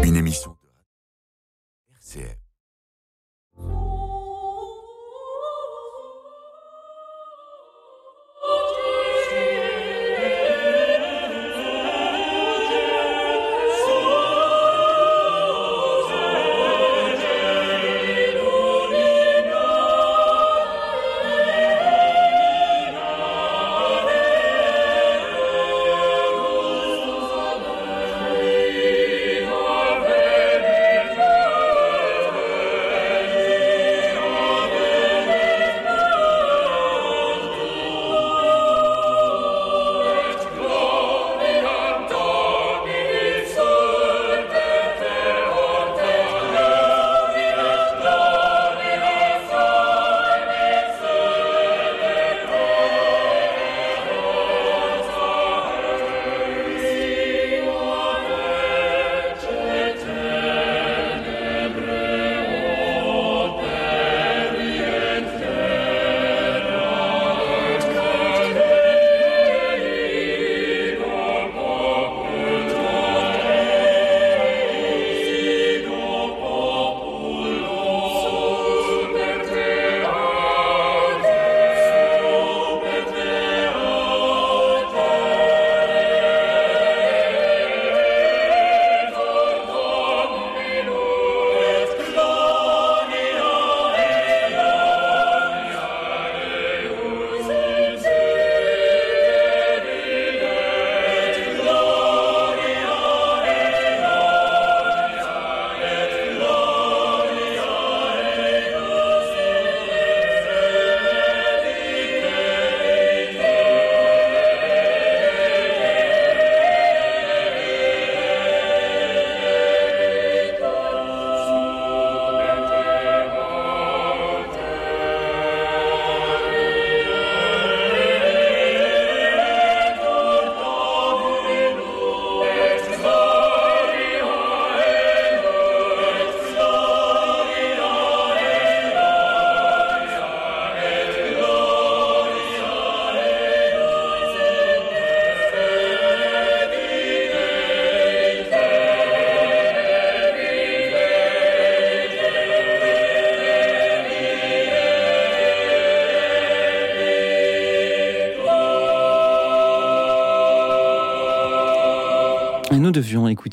Une émission de RCF.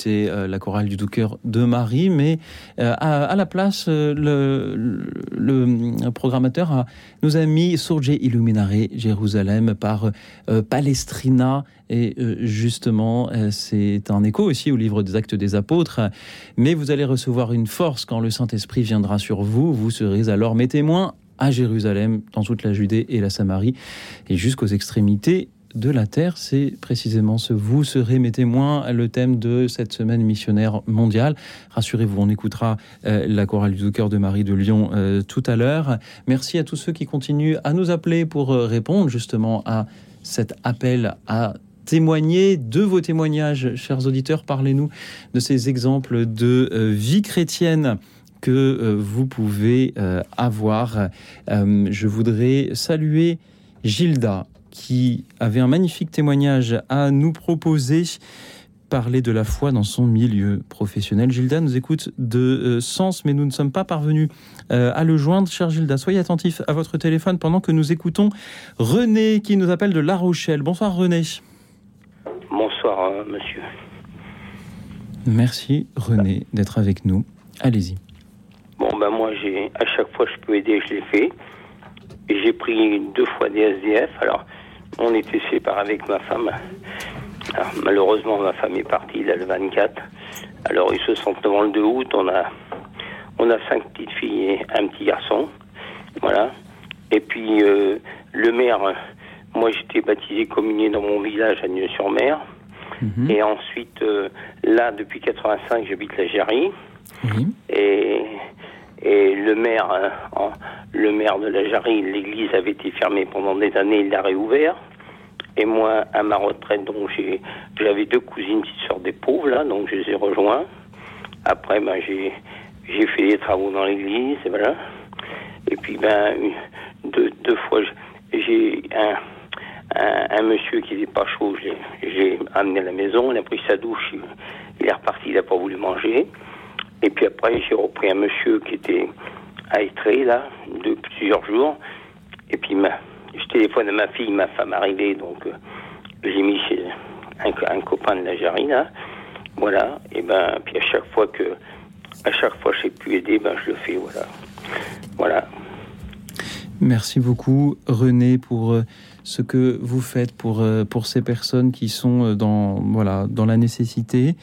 Euh, la chorale du doux cœur de Marie, mais euh, à, la place, euh, le, programmateur a, nous a mis Surge Illuminare Jérusalem par Palestrina. Et justement, c'est un écho aussi au livre des Actes des Apôtres. Mais vous allez recevoir une force quand le Saint-Esprit viendra sur vous. Vous serez alors mes témoins à Jérusalem, dans toute la Judée et la Samarie, et jusqu'aux extrémités de la Terre, c'est précisément ce Vous serez mes témoins, le thème de cette semaine missionnaire mondiale. Rassurez-vous, on écoutera euh, la chorale du cœur de Marie de Lyon euh, tout à l'heure. Merci à tous ceux qui continuent à nous appeler pour euh, répondre justement à cet appel à témoigner de vos témoignages, chers auditeurs. Parlez-nous de ces exemples de vie chrétienne que vous pouvez avoir. je voudrais saluer Gilda qui avait un magnifique témoignage à nous proposer, parler de la foi dans son milieu professionnel. Gilda nous écoute de euh, Sens, mais nous ne sommes pas parvenus euh, à le joindre. Cher Gilda, soyez attentif à votre téléphone pendant que nous écoutons René qui nous appelle de La Rochelle. Bonsoir René. Bonsoir euh, monsieur. Merci René d'être avec nous. Allez-y. Bon ben moi j'ai à chaque fois je peux aider, je l'ai fait. J'ai pris deux fois des SDF. Alors on était séparés avec ma femme. Alors, malheureusement, ma femme est partie là, le 24. Alors, ils se sentent devant le 2 août. On a, on a cinq petites filles et un petit garçon. Voilà. Et puis, euh, le maire, moi, j'étais baptisé communié dans mon village à Nieux-sur-Mer. Mmh. Et ensuite, euh, là, depuis 85, j'habite la. Mmh. Et, et le maire, hein, le maire de la Jarry, l'église avait été fermée pendant des années, il l'a réouvert. Et moi, à ma retraite, donc j'avais deux cousines qui sortent des pauvres là, donc je les ai rejoints. Après, ben j'ai, fait des travaux dans l'église, et voilà. Et puis ben deux, deux fois, j'ai un, un, monsieur qui n'était pas chaud, j'ai amené à la maison, il a pris sa douche, il, est reparti, il n'a pas voulu manger. Et puis après, j'ai repris un monsieur qui était à Étré, là, de plusieurs jours. Et puis, ma, je téléphone à ma fille, ma femme arrivée, donc euh, j'ai mis chez un, co- un copain de la Jarry, là. Voilà. Et ben, puis à chaque fois que, à chaque fois que j'ai pu aider, ben, je le fais, voilà. Voilà. Merci beaucoup René pour euh, ce que vous faites pour, euh, pour ces personnes qui sont dans, voilà, dans la nécessité.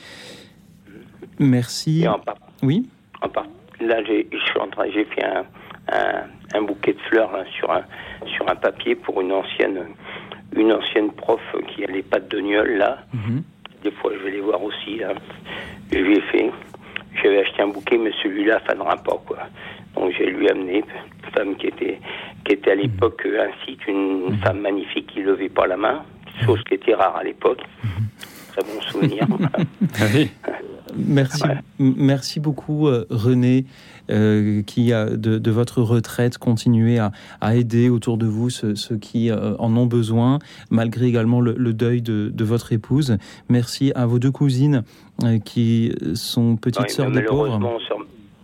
Merci. Et en part- Oui en part- là, j'ai, je suis en train, j'ai fait un, un, un bouquet de fleurs là, sur un, sur un papier pour une ancienne, une ancienne prof qui a les pattes de gnôle là. Des fois, je vais les voir aussi. Là. Je lui ai fait. J'avais acheté un bouquet, mais celui-là, ça n'ira pas, quoi. Donc, j'ai lui amené une femme qui était, qui était à l'époque euh, ainsi qu'une femme magnifique qui levait pas la main, chose qui était rare à l'époque. Très bon souvenir. <laughs> <laughs> Merci, m- merci beaucoup euh, René, euh, qui de, de votre retraite continué à, à aider autour de vous ceux, ceux qui euh, en ont besoin, malgré également le, le deuil de, de votre épouse. Merci à vos deux cousines euh, qui sont petites sœurs des pauvres.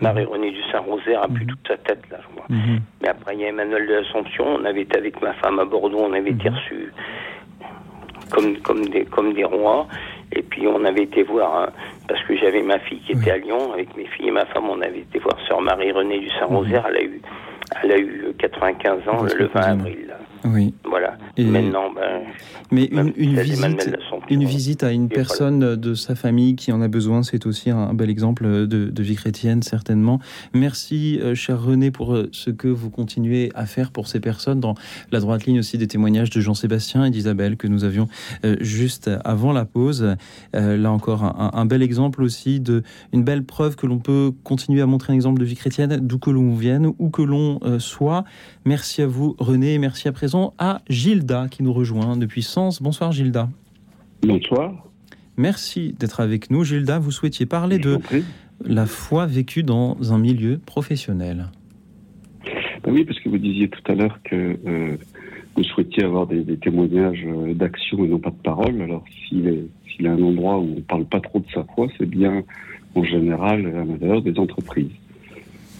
Marie-Renée du Saint-Rosaire a plus toute sa tête, là, je crois. Mhm. Mais après, il y a Emmanuel de l'Assomption. On avait été avec ma femme à Bordeaux, on avait été reçus comme, comme, des, comme des rois. Et puis, on avait été voir, hein, parce que j'avais ma fille qui était à Lyon, avec mes filles et ma femme, on avait été voir sœur Marie-Renée du Saint-Rosaire. Elle, a eu, elle a eu 95 ans le, le 20 avril. là. Oui. Voilà. Et- Maintenant, ben, Mais une, d'Emmanuel visite, une visite à une personne de sa famille qui en a besoin, c'est aussi un, bel exemple de, de vie chrétienne, certainement. Merci, euh, cher René, pour euh, ce que vous continuez à faire pour ces personnes. Dans la droite ligne aussi des témoignages de Jean-Sébastien et d'Isabelle que nous avions euh, juste avant la pause. Là encore, un, un bel exemple aussi de une belle preuve que l'on peut continuer à montrer un exemple de vie chrétienne d'où que l'on vienne, où que l'on soit. Merci à vous, René, et merci à présent à Gilda qui nous rejoint depuis Sens. Bonsoir, Gilda. Bonsoir. Merci d'être avec nous. Gilda, vous souhaitiez parler de la foi vécue dans un milieu professionnel. Ben oui, parce que vous disiez tout à l'heure que euh, vous souhaitiez avoir des, des témoignages euh, d'action et non pas de parole. Alors, s'il est, s'il y a un endroit où on ne parle pas trop de sa foi, c'est bien en général à l'intérieur des entreprises.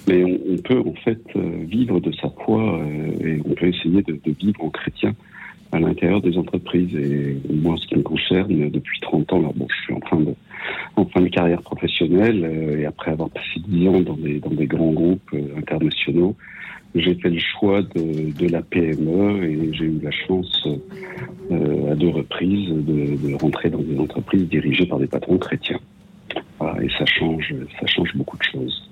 Mais on, on peut en fait euh, vivre de sa foi euh, et on peut essayer de, de vivre en chrétien à l'intérieur des entreprises. Et moi, ce qui me concerne, depuis 30 ans, alors bon, je suis en fin de, en fin de carrière professionnelle euh, et après avoir passé 10 ans dans des, dans des grands groupes euh, internationaux, j'ai fait le choix de, de la PME et j'ai eu la chance euh, à deux reprises de, de rentrer dans des entreprises dirigées par des patrons chrétiens. Voilà, et ça change, ça change beaucoup de choses.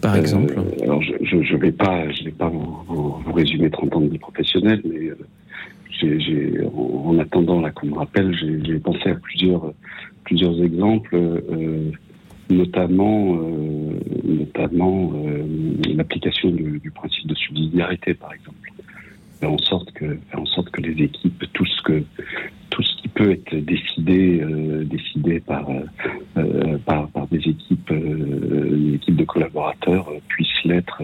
Par exemple Euh, Alors, je je vais pas, je vais pas vous, vous- vous résumer 30 ans de vie professionnelle, mais euh, en, en attendant là qu'on me rappelle, j'ai, pensé à plusieurs, plusieurs exemples, euh, notamment, euh, notamment l'application du, du principe de subsidiarité, par exemple. Faire en sorte que, faire en sorte que les équipes, tout ce que, tout ce peut être décidé, euh, décidé par, euh, euh, par, par des équipes, des équipes de collaborateurs puisse l'être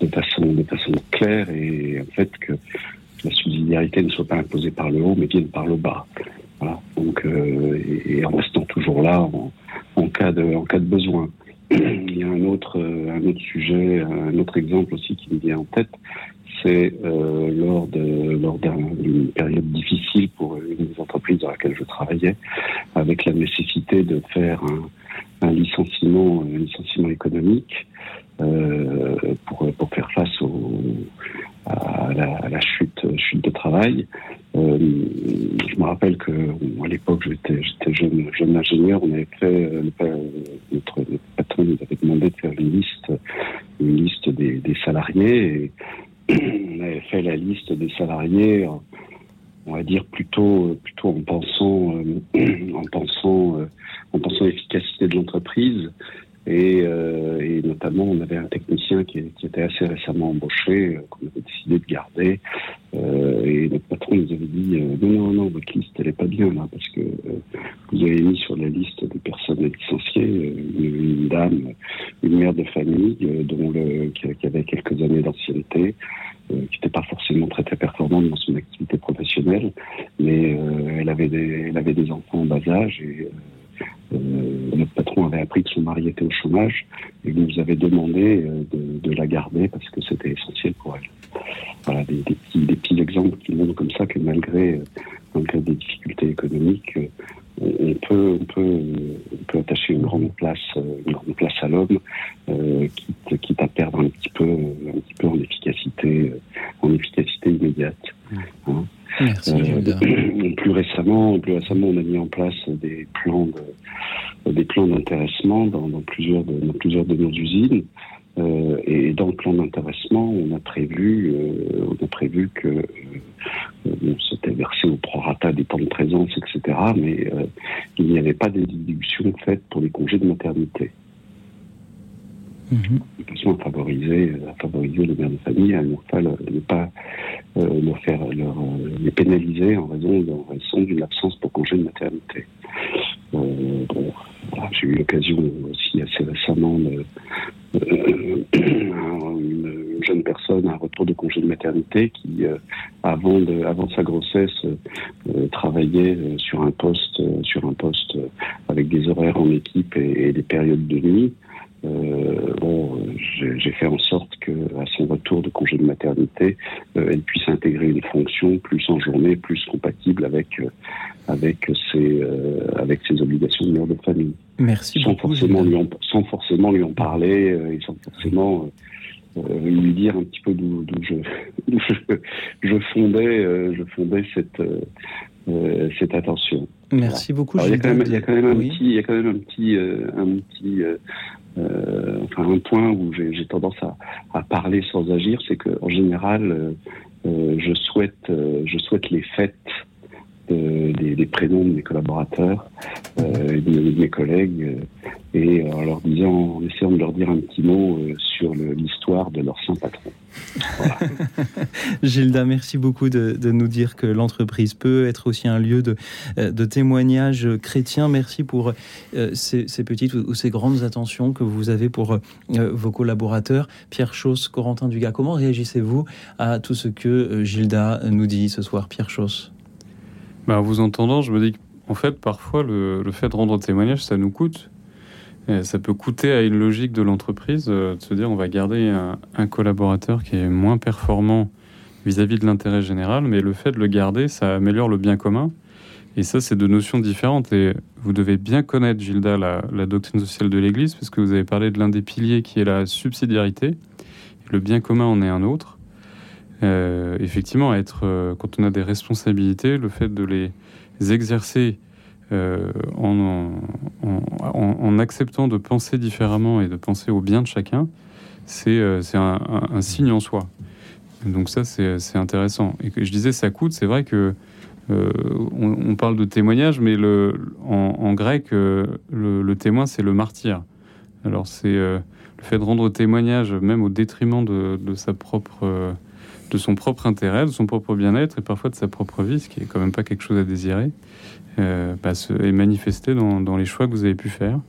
de façon, de façon claire et en fait que la subsidiarité ne soit pas imposée par le haut mais vienne par le bas. Voilà. Donc, et, en restant toujours là en, en cas de, en cas de besoin. <clears throat> Il y a un autre, un autre sujet, un autre exemple aussi qui me vient en tête, c'est euh, lors de lors d'un- d'une période difficile pour une des entreprises dans laquelle je travaillais, avec la nécessité de faire un, licenciement, licenciement économique euh, pour pour faire face à, la, chute chute de travail. Euh, je me rappelle que à l'époque j'étais j'étais jeune jeune ingénieur, on avait fait notre, patron nous avait demandé de faire une liste une liste des, des salariés on avait fait la liste des salariés en- on va dire plutôt plutôt en pensant euh, <clears throat> en pensant euh, en pensant l'efficacité de l'entreprise Et, euh, et, notamment, on avait un technicien qui, qui était assez récemment embauché, euh, qu'on avait décidé de garder. Euh, et notre patron nous avait dit euh, non, non, non, votre liste, elle est pas bien là, parce que euh, vous avez mis sur la liste des personnes licenciées une, une, dame, une mère de famille, dont le, qui, avait quelques années d'ancienneté, qui n'était pas forcément très très performante dans son activité professionnelle, mais elle avait des, elle avait des enfants en bas âge et euh, notre patron avait appris que son mari était au chômage et nous avait demandé euh, de, de, la garder parce que c'était essentiel pour elle. Voilà, des, des, petits, des, petits, exemples qui montrent comme ça que malgré, euh, malgré des difficultés économiques, on peut, on peut, on peut attacher une grande place, une grande place à l'homme, euh, quitte, quitte, à perdre un petit peu, un petit peu en efficacité, en efficacité immédiate. Hein. Merci, euh, plus récemment, plus récemment, on a mis en place des plans de, des plans d'intéressement dans, dans, plusieurs de, dans plusieurs de nos usines. Euh, et dans le plan d'intéressement, on a prévu, euh, on a prévu que euh, c'était versé au prorata des temps de présence, etc. Mais il n'y avait pas de déduction faite pour les congés de maternité. Mhm. de façon à favoriser, à favoriser les mères de famille, à ne pas, ne pas leur faire, leur, euh, les pénaliser en raison, en raison d'une absence pour congé de maternité. Euh, J'ai eu l'occasion aussi assez récemment de, euh, <coughs> une, une, jeune personne à un retour de congé de maternité qui, euh, avant, avant sa grossesse, euh, travaillait sur un poste, sur un poste avec des horaires en équipe et des périodes de nuit. Euh, bon, j'ai fait en sorte que, à son retour de congé de maternité, euh, elle puisse intégrer une fonction plus en journée, plus compatible avec euh, avec ses avec ses obligations de mère de famille. Merci sans beaucoup. Forcément lui en, sans forcément lui en parler et sans forcément lui dire un petit peu d'où je, <laughs> je, je fondais je fondais cette cette attention. Merci beaucoup. Y a quand même, un petit, il y a quand même un petit, euh, euh, euh, enfin un point où j'ai tendance à, parler sans agir, c'est que en général, je souhaite, je souhaite les fêtes des, des, prénoms de mes collaborateurs euh, et de, mes collègues euh, et en leur disant, en essayant de leur dire un petit mot euh, sur l'histoire de leur saint patron. <laughs> Gilda, merci beaucoup de, nous dire que l'entreprise peut être aussi un lieu de, de témoignage chrétien. Merci pour ces, petites ou ces grandes attentions que vous avez pour vos collaborateurs. Pierre Chauss, Corentin Dugas, comment réagissez-vous à tout ce que Gilda nous dit ce soir, Pierre Chauss bah, en vous entendant, je me dis qu'en fait, parfois, le, fait de rendre témoignage, ça nous coûte. Ça peut coûter à une logique de l'entreprise euh, de se dire on va garder un, collaborateur qui est moins performant vis-à-vis -vis de l'intérêt général, mais le fait de le garder, ça améliore le bien commun. Et ça, c'est deux notions différentes. Et vous devez bien connaître, Gilda, la, la doctrine sociale de l'Église, parce que vous avez parlé de l'un des piliers qui est la subsidiarité. Le bien commun en est un autre. Euh, effectivement, être, euh, quand on a des responsabilités, le fait de les exercer euh, en, acceptant de penser différemment et de penser au bien de chacun, c'est euh, un, un, signe en soi. Donc ça, c'est intéressant. Et que je disais, ça coûte. C'est vrai que on, parle de témoignage, mais le, en, grec, le, le, témoin, c'est le martyr. Alors c'est le fait de rendre témoignage, même au détriment de, de sa propre de son propre intérêt, de son propre bien-être et parfois de sa propre vie, ce qui est quand même pas quelque chose à désirer, euh, bah, est manifesté dans, dans, les choix que vous avez pu faire.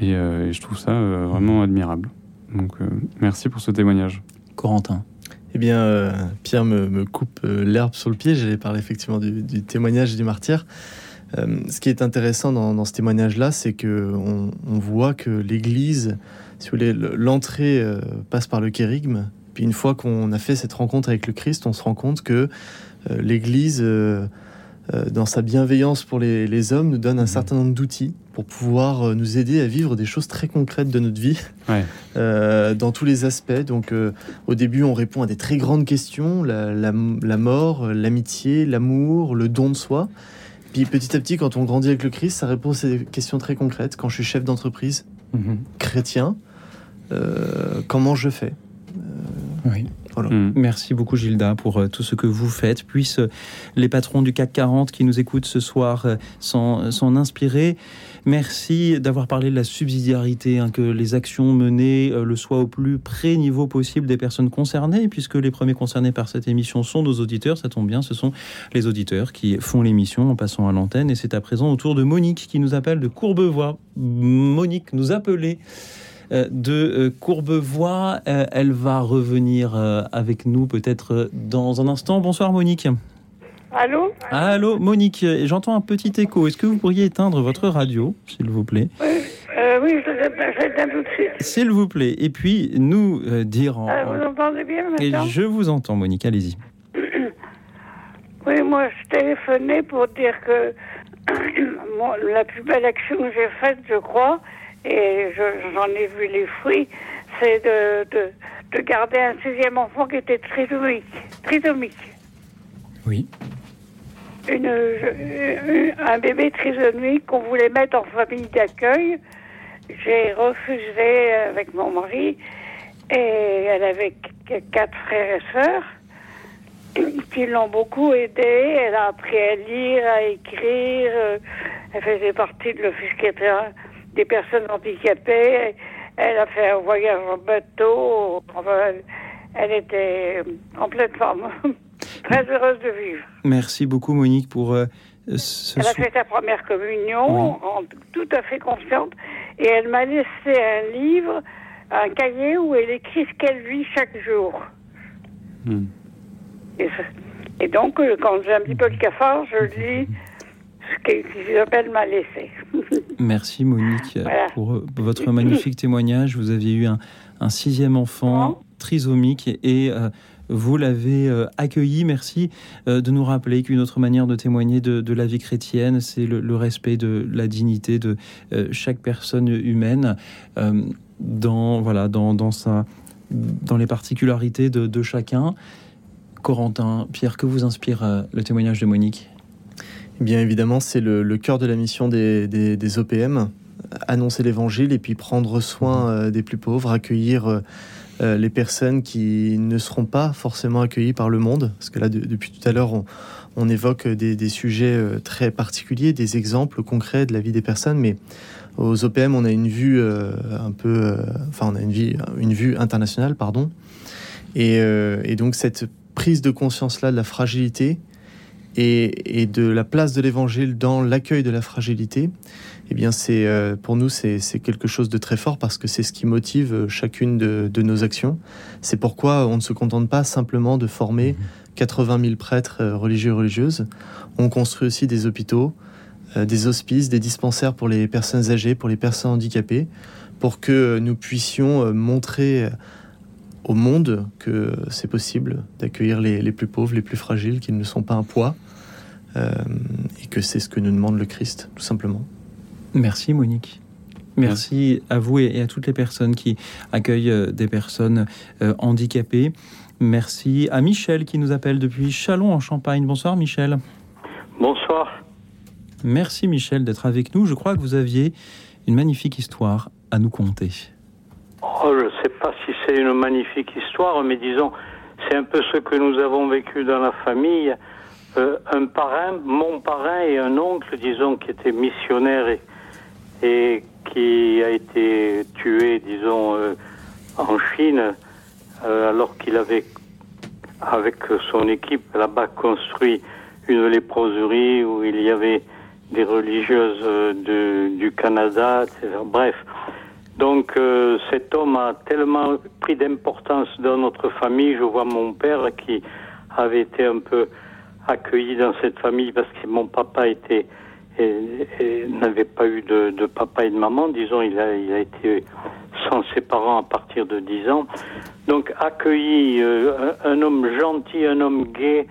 Et, euh, et je trouve ça euh, vraiment admirable. Donc merci pour ce témoignage. Corentin. Eh bien, Pierre me, me coupe l'herbe sur le pied. J'allais parler effectivement du, du, témoignage du martyr. ce qui est intéressant dans, dans ce témoignage-là, c'est que on, on, voit que l'Église, si vous voulez, l'entrée passe par le kérigme, puis une fois qu'on a fait cette rencontre avec le Christ, on se rend compte que euh, l'Église, euh, euh, dans sa bienveillance pour les, les, hommes, nous donne un certain nombre d'outils pour pouvoir nous aider à vivre des choses très concrètes de notre vie, ouais. <laughs> dans tous les aspects. Donc au début, on répond à des très grandes questions, la, la, la mort, l'amitié, l'amour, le don de soi. Puis petit à petit, quand on grandit avec le Christ, ça répond à ces questions très concrètes. Quand je suis chef d'entreprise, -hmm. chrétien, comment je fais? Oui. Voilà. Merci beaucoup Gilda pour euh, tout ce que vous faites. Puissent euh, les patrons du CAC 40 qui nous écoutent ce soir euh, s'en inspirer. Merci d'avoir parlé de la subsidiarité, hein, que les actions menées euh, le soient au plus près niveau possible des personnes concernées, puisque les premiers concernés par cette émission sont nos auditeurs. Ça tombe bien, ce sont les auditeurs qui font l'émission en passant à l'antenne. Et c'est à présent au tour de Monique qui nous appelle de Courbevoie. Monique nous appelait euh, de euh, Courbevoie. Euh, Elle va revenir euh, avec nous peut-être euh, dans un instant. Bonsoir Monique. Allô? Allô Monique, Euh, j'entends un petit écho. Est-ce que vous pourriez éteindre votre radio, s'il vous plaît? Euh, Oui, je j'éteins tout de suite. S'il vous plaît. Et puis nous euh, dire en... Ah, vous entendez bien Et maintenant? je vous entends Monique, allez-y. <coughs> Oui, moi, je téléphonais pour dire que <coughs> la plus belle action que j'ai faite, je crois, et je- j'en ai vu les fruits, c'est de, de, de garder un sixième enfant qui était trisomique. trisomique. Oui. Une, un bébé trisomique qu'on voulait mettre en famille d'accueil. J'ai refusé avec mon mari et elle avait qu- quatre frères et sœurs qui l'ont beaucoup aidée. Elle a appris à lire, à écrire. Elle faisait partie de l'office qui était un- des personnes handicapées. Elle a fait un voyage en bateau. Enfin, elle, était en pleine forme. Très heureuse de vivre. Merci beaucoup Monique pour euh, ce Elle a fait sa première communion en tout à fait confiante et elle m'a laissé un livre, un cahier où elle écrit ce qu'elle vit chaque jour. Et, ce- et donc, euh, quand j'ai un petit peu le cafard, je <laughs> lis m'a laissé. <laughs> Merci Monique euh, Voilà. pour votre magnifique <laughs> témoignage. Vous aviez eu un, un sixième enfant trisomique et euh, vous l'avez euh, accueilli. Merci euh, de nous rappeler qu'une autre manière de témoigner de, de la vie chrétienne, c'est le, le respect de la dignité de chaque personne humaine dans, voilà, dans, dans, sa, dans les particularités de, de chacun. Corentin, Pierre, que vous inspire le témoignage de Monique? Bien évidemment, c'est le, cœur de la mission des, OPM, annoncer l'évangile et puis prendre soin euh, des plus pauvres, accueillir euh, euh, les personnes qui ne seront pas forcément accueillies par le monde. Parce que là, de- depuis tout à l'heure, on, évoque des, sujets très particuliers, des exemples concrets de la vie des personnes, mais aux OPM, on a une vue un peu, enfin, on a une, vue internationale, pardon. Et, et donc cette prise de conscience-là de la fragilité et, et de la place de l'évangile dans l'accueil de la fragilité, eh bien, c'est euh, pour nous c'est quelque chose de très fort parce que c'est ce qui motive euh, chacune de, de nos actions. C'est pourquoi on ne se contente pas simplement de former 80 000 prêtres euh, religieux et religieuses. On construit aussi des hôpitaux, euh, des hospices, des dispensaires pour les personnes âgées, pour les personnes handicapées, pour que nous puissions montrer au monde que c'est possible d'accueillir les, les plus pauvres, les plus fragiles, qu'ils ne sont pas un poids, et que c'est ce que nous demande le Christ, tout simplement. Merci Monique. Merci à vous et et à toutes les personnes qui accueillent euh, des personnes euh, handicapées. Merci à Michel qui nous appelle depuis Chalon en Champagne. Bonsoir Michel. Bonsoir. Merci Michel d'être avec nous. Je crois que vous aviez une magnifique histoire à nous conter. Oh, je ne sais pas si c'est une magnifique histoire, mais disons, c'est un peu ce que nous avons vécu dans la famille. Euh, un parrain, mon parrain et un oncle, disons, qui était missionnaire et, qui a été tué, disons, euh, en Chine, euh, alors qu'il avait, avec son équipe là-bas, construit une léproserie où il y avait des religieuses du Canada, etc. Bref. Donc cet homme a tellement pris d'importance dans notre famille. Je vois mon père qui avait été un peu accueilli dans cette famille parce que mon papa était n'avait pas eu de, papa et de maman. Disons, il a, il a été sans ses parents à partir de 10 ans. Donc accueilli, euh, un, homme gentil, un homme gai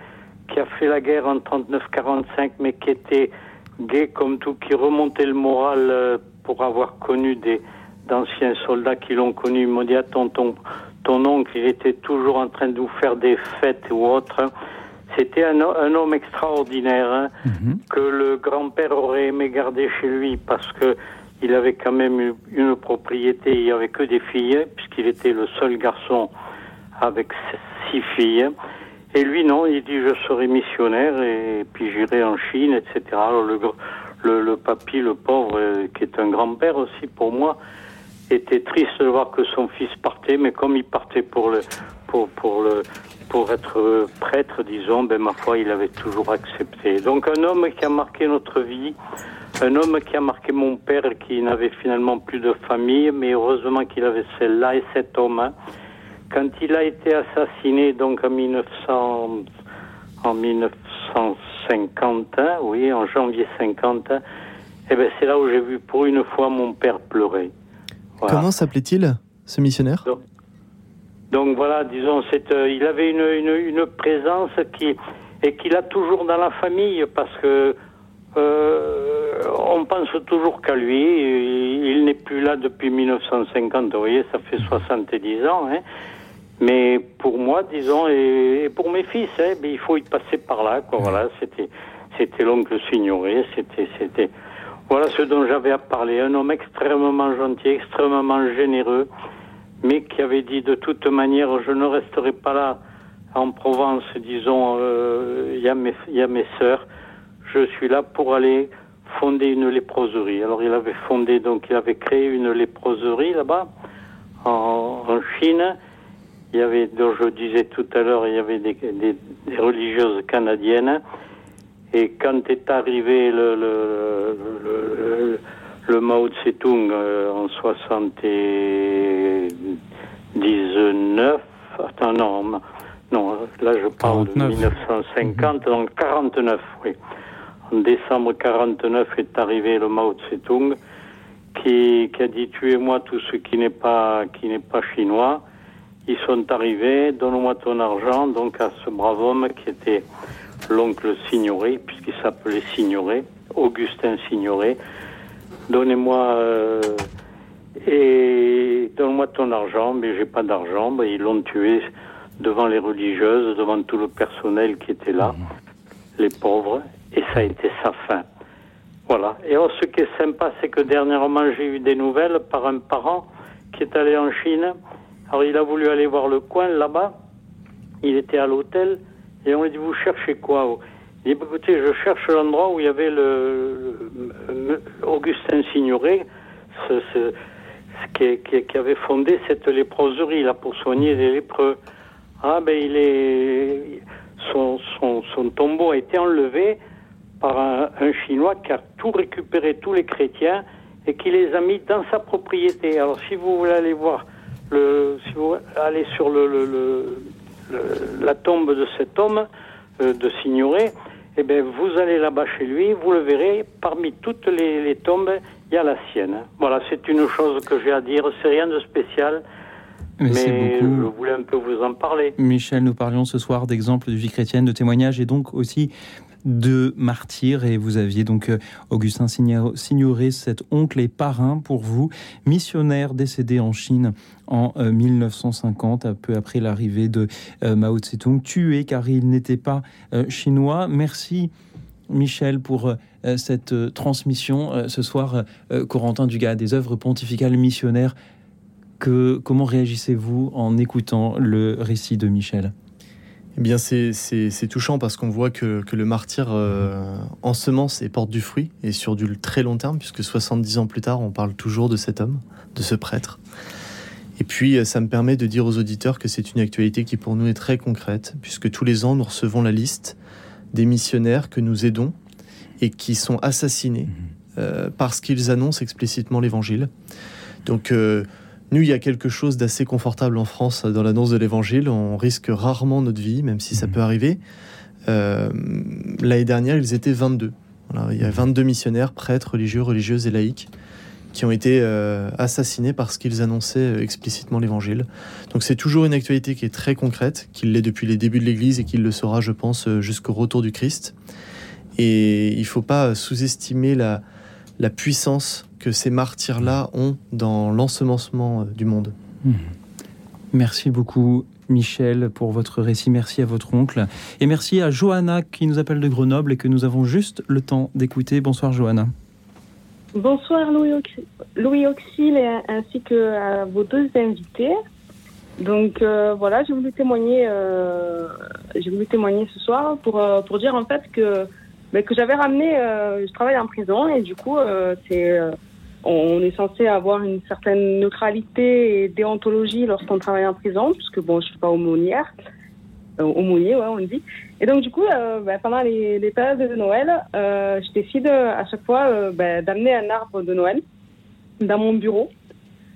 qui a fait la guerre en 39-45, mais qui était gai comme tout, qui remontait le moral euh, pour avoir connu des d'anciens soldats qui l'ont connu. Ils m'ont dit, attends, ton, ton oncle, il était toujours en train de vous faire des fêtes ou autre. C'était un, ho- un homme extraordinaire hein, que le grand-père aurait aimé garder chez lui parce que il avait quand même une propriété, il n'y avait que des filles, puisqu'il était le seul garçon avec six filles. Et lui, non, il dit je serai missionnaire et puis j'irai en Chine, etc. Alors le, le, le papy, le pauvre, euh, qui est un grand-père aussi pour moi, était triste de voir que son fils partait, mais comme il partait pour le, pour, pour le, pour être prêtre, disons, ben ma foi, il avait toujours accepté. Donc un homme qui a marqué notre vie, un homme qui a marqué mon père, qui n'avait finalement plus de famille, mais heureusement qu'il avait celle-là et cet homme. hein. Quand il a été assassiné, donc en 1900, en 1950, hein, oui, en janvier 50, hein, eh ben c'est là où j'ai vu pour une fois mon père pleurer. Voilà. Comment s'appelait-il, ce missionnaire? Donc voilà, disons, c'est, euh, il avait une, une, une présence qui et qu'il a toujours dans la famille parce que euh, on pense toujours qu'à lui. Il, n'est plus là depuis 1950. Vous voyez, ça fait 70 ans. Hein. Mais pour moi, disons, et, et pour mes fils, hein, ben, il faut y passer par là. Quoi. Voilà, c'était c'était l'oncle Signoret. C'était c'était voilà ce dont j'avais à parler. Un homme extrêmement gentil, extrêmement généreux mais qui avait dit de toute manière, je ne resterai pas là en Provence, disons, euh, il y y a mes sœurs, je suis là pour aller fonder une léproserie. Alors il avait fondé, donc il avait créé une léproserie là-bas, en, en Chine. Il y avait, dont je disais tout à l'heure, il y avait des, des, des religieuses canadiennes. Et quand est arrivé le, le, le, le, le Mao Tse-tung euh, en 79, attends, non, non, là je parle de 1950, donc 49, oui. En décembre 49 est arrivé le Mao Tse-tung qui, qui a dit tuez-moi tout ce qui n'est pas, qui n'est pas chinois. Ils sont arrivés, donne-moi ton argent, donc à ce brave homme qui était l'oncle Signoret, puisqu'il s'appelait Signoret, Augustin Signoret. Donnez-moi euh, et donne-moi ton argent, mais j'ai pas d'argent. Ben, ils l'ont tué devant les religieuses, devant tout le personnel qui était là, les pauvres, et ça a été sa fin. Voilà. Et alors, ce qui est sympa, c'est que dernièrement, j'ai eu des nouvelles par un parent qui est allé en Chine. Alors, il a voulu aller voir le coin là-bas. Il était à l'hôtel et on lui dit Vous cherchez quoi Il dit Écoutez, je cherche l'endroit où il y avait le, Augustin Signoret, ce, qui, avait fondé cette léproserie là pour soigner les lépreux. Ah, ben, il est. Son, son, son tombeau a été enlevé par un, Chinois qui a tout récupéré, tous les chrétiens, et qui les a mis dans sa propriété. Alors, si vous voulez aller voir, le, si vous allez sur le- la tombe de cet homme, euh, de Signoret, eh bien, vous allez là-bas chez lui, vous le verrez, parmi toutes les, les tombes, il y a la sienne. Voilà, c'est une chose que j'ai à dire, c'est rien de spécial, Mais c'est mais je voulais un peu vous en parler. Michel, nous parlions ce soir d'exemples de vie chrétienne, de témoignages et donc aussi de martyrs. Et vous aviez donc euh, Augustin Signo- Signoret, cet oncle et parrain pour vous, missionnaire décédé en Chine en euh, 1950, un peu après l'arrivée de euh, Mao Tse-tung, tué car il n'était pas euh, chinois. Merci. Michel, pour euh, cette euh, transmission euh, ce soir, euh, Corentin Dugas, des œuvres pontificales missionnaires. Que, comment réagissez-vous en écoutant le récit de Michel? Eh bien, c'est- touchant parce qu'on voit que, que le martyr euh, ensemence et porte du fruit, et sur du très long terme, puisque 70 ans plus tard, on parle toujours de cet homme, de ce prêtre. Et puis, euh, ça me permet de dire aux auditeurs que c'est une actualité qui pour nous est très concrète, puisque tous les ans, nous recevons la liste des missionnaires que nous aidons et qui sont assassinés euh, parce qu'ils annoncent explicitement l'évangile. Donc, euh, nous, il y a quelque chose d'assez confortable en France dans l'annonce de l'évangile. On risque rarement notre vie, même si ça peut arriver. Euh, L'année dernière, ils étaient 22. Voilà, il y a 22 missionnaires, prêtres, religieux, religieuses et laïcs qui ont été euh, assassinés parce qu'ils annonçaient euh, explicitement l'évangile. Donc c'est toujours une actualité qui est très concrète, qu'il l'est depuis les débuts de l'Église et qu'il le sera, je pense, jusqu'au retour du Christ. Et il ne faut pas sous-estimer la, la puissance que ces martyrs-là ont dans l'ensemencement euh, du monde. Merci beaucoup, Michel, pour votre récit. Merci à votre oncle. Et merci à Johanna qui nous appelle de Grenoble et que nous avons juste le temps d'écouter. Bonsoir, Johanna. Bonsoir Louis, et ainsi que à vos deux invités. Donc euh, voilà, j'ai voulu témoigner, euh, j'ai voulu témoigner ce soir pour euh, pour dire en fait que que j'avais ramené, euh, je travaille en prison et du coup euh, c'est euh, on est censé avoir une certaine neutralité et déontologie lorsqu'on travaille en prison, puisque bon, je suis pas aumônière, euh, aumônier, ouais, on dit. Et donc du coup, ben, pendant les, périodes de Noël, je décide à chaque fois ben, d'amener un arbre de Noël dans mon bureau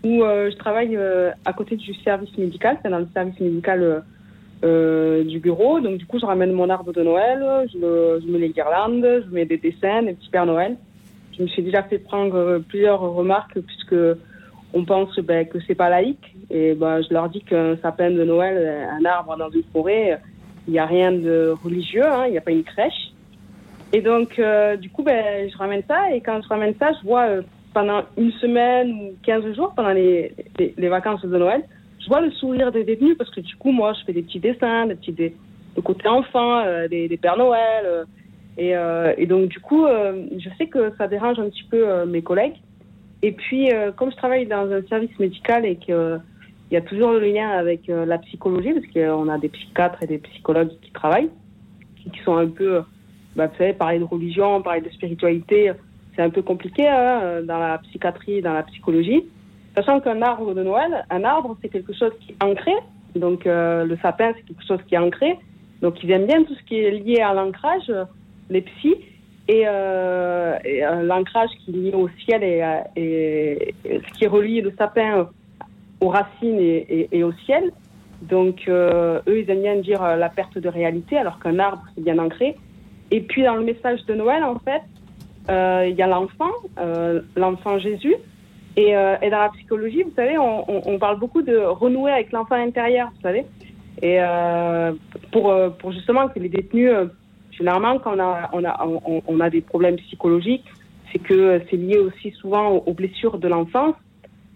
où je travaille à côté du service médical, c'est dans le service médical euh, du bureau. Donc du coup, je ramène mon arbre de Noël, je, le- je mets les guirlandes, je mets des dessins, des petits Pères Noël. Je me suis déjà fait prendre plusieurs remarques puisque on pense ben, que c'est pas laïque et ben, je leur dis qu'un sapin de Noël, un arbre dans une forêt, il n'y a rien de religieux, hein, il n'y a pas une crèche. Et donc, euh, du coup, ben, je ramène ça. Et quand je ramène ça, je vois euh, pendant une semaine ou 15 jours, pendant les vacances de Noël, je vois le sourire des détenus parce que du coup, moi, je fais des petits dessins, des petits dé- de côté enfant, euh, des, des Pères Noël. euh, et, euh, et donc, du coup, je sais que ça dérange un petit peu mes collègues. Et puis, comme je travaille dans un service médical et qu'il y a toujours le lien avec la psychologie, parce qu'on a des psychiatres et des psychologues qui travaillent, qui sont un peu, bah, vous savez, parler de religion, parler de spiritualité, c'est un peu compliqué hein, dans la psychiatrie, dans la psychologie. Sachant qu'un arbre de Noël, un arbre, c'est quelque chose qui est ancré. Donc, euh, le sapin, c'est quelque chose qui est ancré. Donc, ils aiment bien tout ce qui est lié à l'ancrage, les psys. Et, euh, euh, l'ancrage qui est lié au ciel et, euh, et- et ce qui relie le sapin aux racines et, au ciel. Donc, euh, eux, ils aiment bien dire la perte de réalité, alors qu'un arbre, c'est bien ancré. Et puis, dans le message de Noël, en fait, il y a l'enfant, l'enfant Jésus. Et, euh, et dans la psychologie, vous savez, on, on- on parle beaucoup de renouer avec l'enfant intérieur, vous savez. Et euh, pour, euh, pour justement que les détenus, euh, généralement, quand on a, on, a, on, a des problèmes psychologiques, c'est que c'est lié aussi souvent aux, blessures de l'enfance.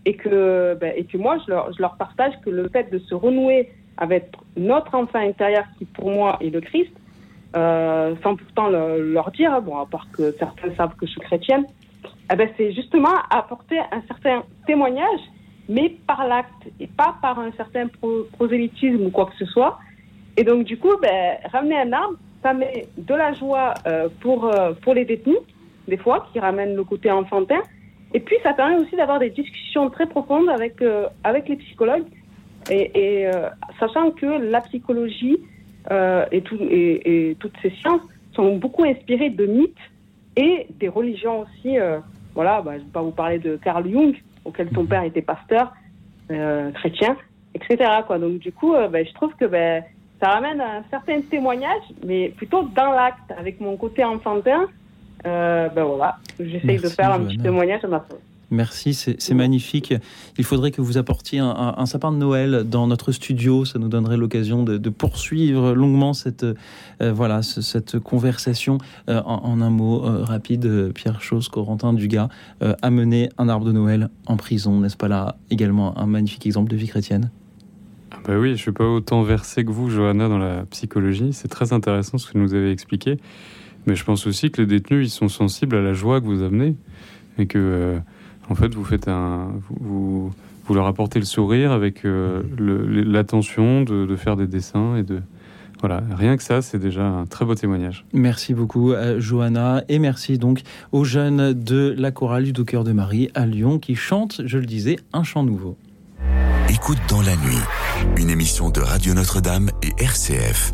Et que, ben, et que moi, je leur, je leur partage que le fait de se renouer avec notre enfant intérieur, qui pour moi est le Christ, euh, sans pourtant le- leur dire, hein, bon, à part que certains savent que je suis chrétienne, eh ben, c'est justement apporter un certain témoignage, mais par l'acte et pas par un certain pro- prosélytisme ou quoi que ce soit. Et donc, du coup, ben, ramener un arbre, ça met de la joie euh, pour, euh, pour les détenus, des fois, qui ramènent le côté enfantin. Et puis, ça permet aussi d'avoir des discussions très profondes avec, euh, avec les psychologues. Et, sachant que la psychologie et toutes ces sciences sont beaucoup inspirées de mythes et des religions aussi. Voilà, bah, je ne vais pas vous parler de Carl Jung, auquel son père était pasteur euh, chrétien, etc. Quoi. Donc du coup, euh, ben, je trouve que ben, ça ramène un certain témoignage, mais plutôt dans l'acte, avec mon côté enfantin. Euh, ben voilà, j'essaye de faire un petit témoignage à ma façon. Merci, c'est magnifique. Il faudrait que vous apportiez un, sapin de Noël dans notre studio. Ça nous donnerait l'occasion de, poursuivre longuement cette, euh, voilà, ce- cette conversation. Euh, en, un mot euh, rapide, Pierre Chose, Corentin Dugas, amener un arbre de Noël en prison, n'est-ce pas là également un magnifique exemple de vie chrétienne? Ah bah oui, je suis pas autant versé que vous, Johanna, dans la psychologie. C'est très intéressant ce que vous nous avez expliqué. Mais je pense aussi que les détenus, ils sont sensibles à la joie que vous amenez. Et que, en fait, vous faites un. Vous, leur apportez le sourire avec euh, l'attention de, de faire des dessins et de. Voilà, rien que ça, c'est déjà un très beau témoignage. Merci beaucoup, euh, Johanna, et merci donc aux jeunes de la chorale du Doux-Cœur de Marie à Lyon qui chantent, je le disais, un chant nouveau. Écoute dans la nuit, une émission de Radio Notre-Dame et RCF.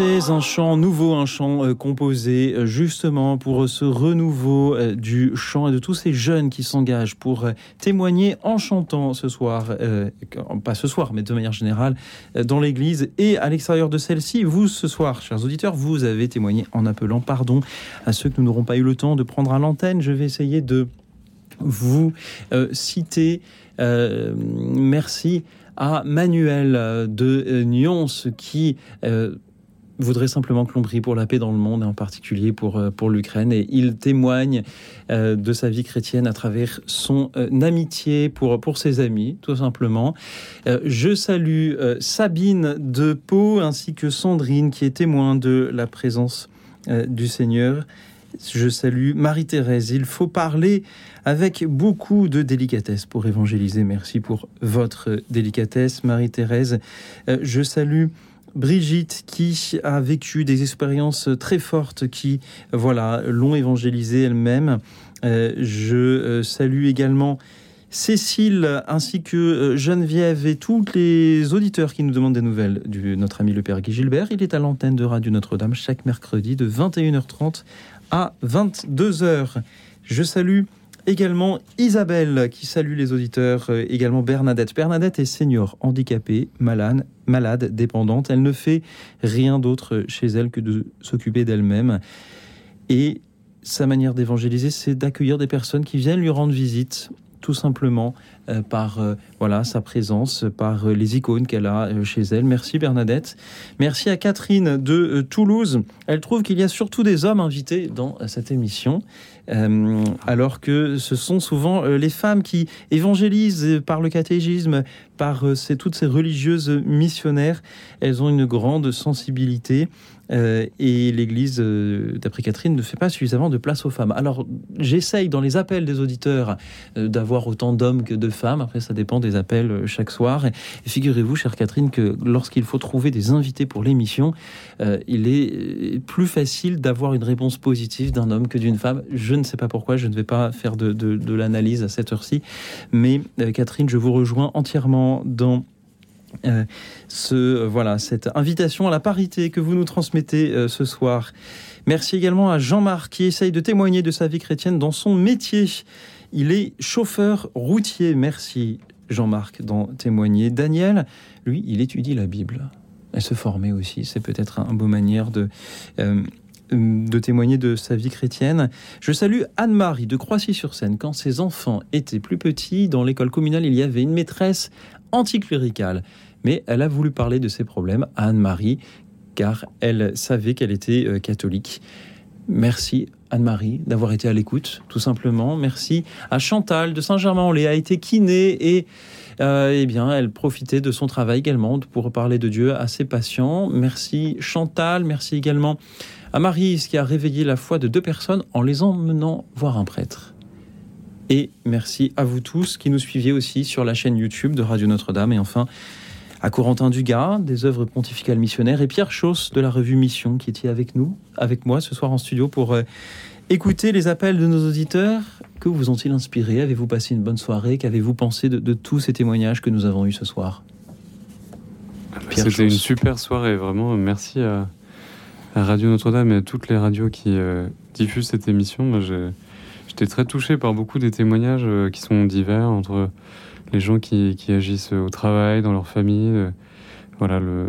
Un chant nouveau, un chant euh, composé euh, justement pour ce renouveau euh, du chant et de tous ces jeunes qui s'engagent pour témoigner en chantant ce soir, pas ce soir, mais de manière générale, dans l'église et à l'extérieur de celle-ci. Vous, ce soir, chers auditeurs, vous avez témoigné en appelant pardon à ceux que nous n'aurons pas eu le temps de prendre à l'antenne. Je vais essayer de vous citer. merci à Manuel de Nyons qui voudrait simplement que l'on prie pour la paix dans le monde, et en particulier pour, euh, pour l'Ukraine. Et il témoigne euh, de sa vie chrétienne à travers son euh, amitié pour, pour ses amis, tout simplement. je salue Sabine de Pau ainsi que Sandrine, qui est témoin de la présence du Seigneur. Je salue Marie-Thérèse. Il faut parler avec beaucoup de délicatesse pour évangéliser. Merci pour votre délicatesse, Marie-Thérèse. Je salue Brigitte qui a vécu des expériences très fortes qui voilà l'ont évangélisée elle-même. Euh, je euh, salue également Cécile ainsi que euh, Geneviève et tous les auditeurs qui nous demandent des nouvelles de notre ami le Père Guy Gilbert. Il est à l'antenne de Radio Notre-Dame chaque mercredi de 21h30 à 22h. Je salue Également Isabelle qui salue les auditeurs, euh, également Bernadette. Bernadette est senior, handicapée, malade, malade, dépendante. Elle ne fait rien d'autre chez elle que de s'occuper d'elle-même. Et sa manière d'évangéliser, c'est d'accueillir des personnes qui viennent lui rendre visite tout simplement par euh, voilà sa présence, par les icônes qu'elle a chez elle. Merci Bernadette. Merci à Catherine de Toulouse. Elle trouve qu'il y a surtout des hommes invités dans cette émission. Euh, alors que ce sont souvent euh, les femmes qui évangélisent par le catégisme, par euh, toutes ces religieuses missionnaires. Elles ont une grande sensibilité. Euh, et l'Église, euh, d'après Catherine, ne fait pas suffisamment de place aux femmes. Alors, j'essaye dans les appels des auditeurs euh, d'avoir autant d'hommes que de femmes. Après, ça dépend des appels chaque soir. Et figurez-vous, chère Catherine, que lorsqu'il faut trouver des invités pour l'émission, il est plus facile d'avoir une réponse positive d'un homme que d'une femme. Je ne sais pas pourquoi, je ne vais pas faire de, de l'analyse à cette heure-ci. Mais Catherine, je vous rejoins entièrement dans euh, ce, voilà, cette invitation à la parité que vous nous transmettez euh, ce soir. Merci également à Jean-Marc qui essaye de témoigner de sa vie chrétienne dans son métier. Il est chauffeur routier. Merci Jean-Marc d'en témoigner. Daniel, lui, il étudie la Bible. Elle se former aussi, c'est peut-être un beau manière de, euh, de témoigner de sa vie chrétienne. Je salue Anne-Marie de Croissy-sur-Seine. Quand ses enfants étaient plus petits, dans l'école communale, il y avait une maîtresse anticléricale. Mais elle a voulu parler de ses problèmes à Anne-Marie, car elle savait qu'elle était euh, catholique. Merci Anne-Marie d'avoir été à l'écoute, tout simplement. Merci à Chantal de Saint-Germain-en-Laye, a été kinée et euh, eh bien, elle profitait de son travail également pour parler de Dieu à ses patients. Merci Chantal, merci également à Marie, qui a réveillé la foi de deux personnes en les emmenant voir un prêtre. Et merci à vous tous qui nous suiviez aussi sur la chaîne YouTube de Radio Notre-Dame. Et enfin, à Corentin Dugas, des œuvres pontificales missionnaires, et Pierre Chauss de la revue Mission, qui était avec nous, avec moi ce soir en studio pour euh, écouter les appels de nos auditeurs. Que vous ont-ils inspiré Avez-vous passé une bonne soirée? Qu'avez-vous pensé de, tous ces témoignages que nous avons eus ce soir? C'était une super soirée, vraiment. Merci à, Radio Notre-Dame et à toutes les radios qui euh, diffusent cette émission. Moi, J'étais très touché par beaucoup des témoignages euh, qui sont divers entre les gens qui, agissent au travail, dans leur famille. Euh, voilà, le,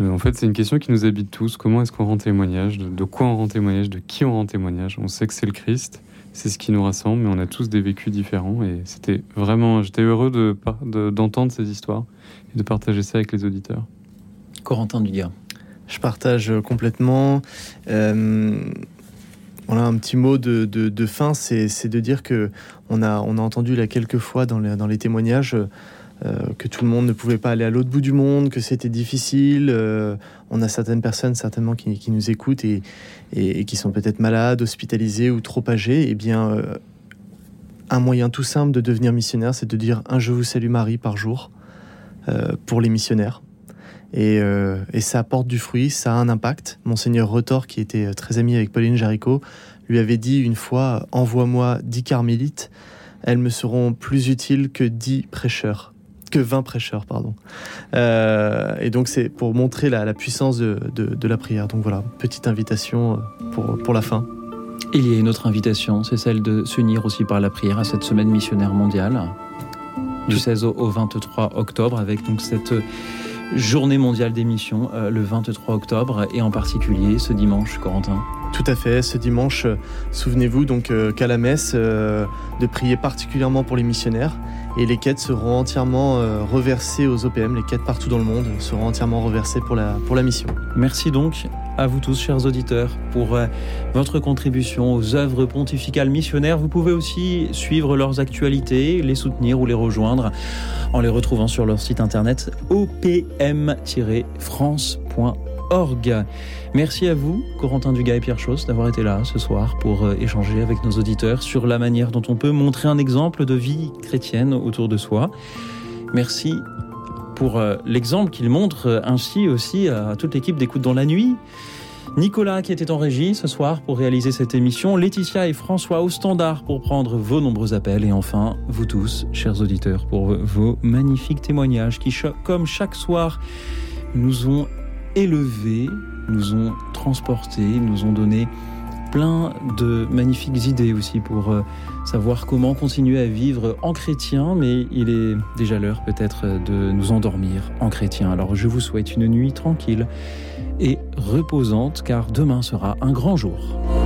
en fait, c'est une question qui nous habite tous. Comment est-ce qu'on rend témoignage? De, quoi on rend témoignage? De qui on rend témoignage? On sait que c'est le Christ, c'est ce qui nous rassemble, mais on a tous des vécus différents. Et c'était vraiment, j'étais heureux de, d'entendre ces histoires et de partager ça avec les auditeurs. Corentin Dugas. Je partage complètement. Euh, voilà, un petit mot de, fin, c'est de dire que on a, entendu là quelques fois dans les, témoignages euh, que tout le monde ne pouvait pas aller à l'autre bout du monde, que c'était difficile. Euh, on a certaines personnes certainement qui, nous écoutent et, et, qui sont peut-être malades, hospitalisées ou trop âgées. Eh bien, euh, un moyen tout simple de devenir missionnaire, c'est de dire un Je vous salue Marie par jour pour les missionnaires. Euh, et, ça apporte du fruit, ça a un impact. Monseigneur Rotor, qui était euh, très ami avec Pauline Jaricot, lui avait dit une fois Envoie-moi dix carmélites, elles me seront plus utiles que dix prêcheurs. que 20 prêcheurs, pardon. Euh, et donc c'est pour montrer la, la puissance de, de, de, la prière. Donc voilà, petite invitation pour, pour la fin. Il y a une autre invitation, c'est celle de s'unir aussi par la prière à cette semaine missionnaire mondiale du 16 au 23 octobre avec donc cette journée mondiale des missions euh, le 23 octobre et en particulier ce dimanche, Corentin. Tout à fait, ce dimanche, euh, souvenez-vous donc euh, qu'à la messe, euh, de prier particulièrement pour les missionnaires et les quêtes seront entièrement reversées aux OPM, les quêtes partout dans le monde seront entièrement reversées pour la, pour la mission. Merci donc à vous tous, chers auditeurs, pour votre contribution aux œuvres pontificales missionnaires. Vous pouvez aussi suivre leurs actualités, les soutenir ou les rejoindre en les retrouvant sur leur site internet opm-france.org. Merci à vous, Corentin Dugas et Pierre Chauss, d'avoir été là ce soir pour euh, échanger avec nos auditeurs sur la manière dont on peut montrer un exemple de vie chrétienne autour de soi. Merci pour euh, l'exemple qu'il montre euh, ainsi aussi à toute l'équipe d'écoute dans la nuit. Nicolas qui était en régie ce soir pour réaliser cette émission, Laetitia et François au standard pour prendre vos nombreux appels et enfin vous tous, chers auditeurs, pour vos magnifiques témoignages qui, comme chaque soir, nous ont élevés, nous ont transportés, nous ont donné plein de magnifiques idées aussi pour euh, savoir comment continuer à vivre en chrétien, mais il est déjà l'heure peut-être de nous endormir en chrétien. Alors je vous souhaite une nuit tranquille et reposante car demain sera un grand jour.